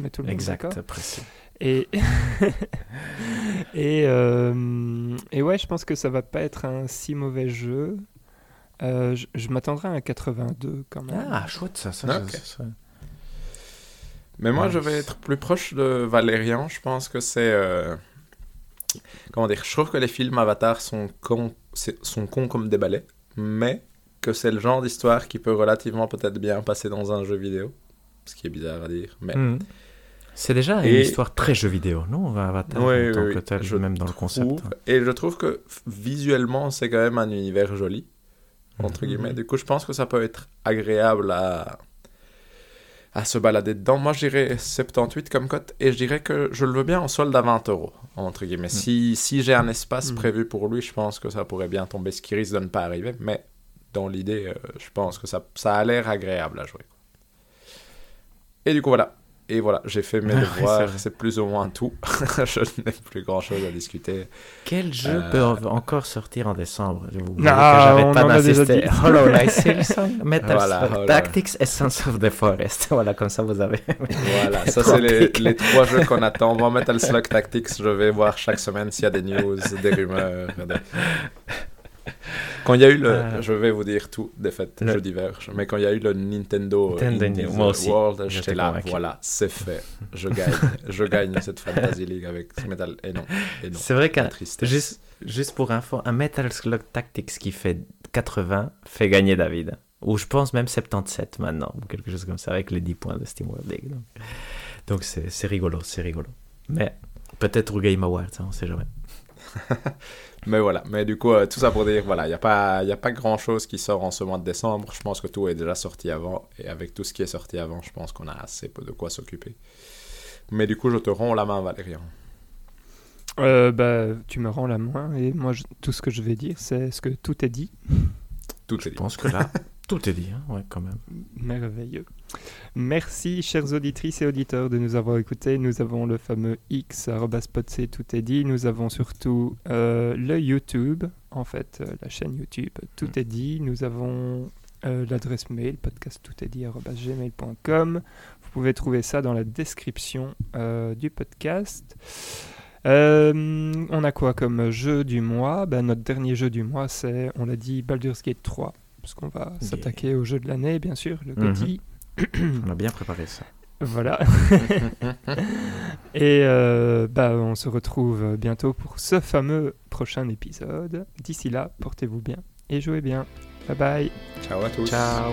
Mais tout le monde est d'accord. Exact, précis. Et et euh, et ouais, je pense que ça va pas être un si mauvais jeu. Euh, je je m'attendrais à un 82 quand même. Ah, chouette, ça. ça, Ok. ça, ça. Mais moi, Ouais. je vais être plus proche de Valérian. Je pense que c'est. euh, comment dire, je trouve que les films Avatar sont cons, sont cons comme des balais, mais que c'est le genre d'histoire qui peut relativement peut-être bien passer dans un jeu vidéo. Ce qui est bizarre à dire, mais Mhm. C'est déjà une histoire très jeu vidéo, non Avatar, Oui, en tant oui, que tel, Je même dans le concept. et je trouve que visuellement, c'est quand même un univers joli, entre Mhm. guillemets. Du coup, je pense que ça peut être agréable à, à se balader dedans. Moi, je dirais 78 comme cote, et je dirais que je le veux bien en solde à 20 euros, entre guillemets. Si, si j'ai un espace Mhm. prévu pour lui, je pense que ça pourrait bien tomber, ce qui risque de ne pas arriver, mais dans l'idée, euh, je pense que ça, ça a l'air agréable à jouer. Et du coup, voilà. Et voilà, j'ai fait mes Ouais, devoirs, c'est plus ou moins tout. je n'ai plus grand chose à discuter. Quel jeu Euh, peut encore sortir en décembre? Je vous Non, voyez que j'arrête on pas en a déjà d'insister. dit. Hollow Knight Silksong, Metal Voilà. Tactics, Essence of the Forest. Voilà, comme ça vous avez. Voilà, ça c'est les, trois jeux qu'on attend. Moi, Metal Slug Tactics, je vais voir chaque semaine s'il y a des news, des rumeurs. des- Quand il y a eu le, Euh, je vais vous dire tout, des le- je diverge, mais quand il y a eu le Nintendo, Nintendo, Indies moi aussi, World, j'étais là, convaincu. voilà, c'est fait, je gagne, je gagne cette Fantasy League avec ce Metal, et non, et non, C'est vrai qu'un. Juste, juste pour info, un Metal Slug Tactics qui fait 80 fait gagner David. Ou je pense même 77 maintenant, ou quelque chose comme ça, avec les 10 points de Steam World League. Donc, c'est rigolo, c'est rigolo. Mais peut-être au Game Awards, hein, on sait jamais. Mais voilà, mais du coup, euh, tout ça pour dire, voilà, il n'y a pas, y a pas grand chose qui sort en ce mois de décembre. Je pense que tout est déjà sorti avant. Et avec tout ce qui est sorti avant, je pense qu'on a assez peu de quoi s'occuper. Mais du coup, je te rends la main, Valérian. Euh, bah, tu me rends la main et moi, je- tout ce que je vais dire, c'est ce que tout est dit. Tout Je est dit. pense que là, tout est dit, hein, ouais, quand même. Merveilleux. Merci, chères auditrices et auditeurs, de nous avoir écoutés. Nous avons le fameux X, podc, tout est dit. Nous avons surtout euh, le YouTube, en fait, euh, la chaîne YouTube, tout est dit. Nous avons euh, l'adresse mail, podcast tout est dit, arobase gmail.com. Vous pouvez trouver ça dans la description du podcast. On a quoi comme jeu du mois? Ben, Notre dernier jeu du mois, c'est, on l'a dit, Baldur's Gate 3, parce qu'on va Yeah. s'attaquer au jeu de l'année, bien sûr, le Mhm. GOTY. On a bien préparé ça. Voilà. Et euh, bah, on se retrouve bientôt pour ce fameux prochain épisode. D'ici là, portez-vous bien et jouez bien. Bye bye. Ciao à tous. Ciao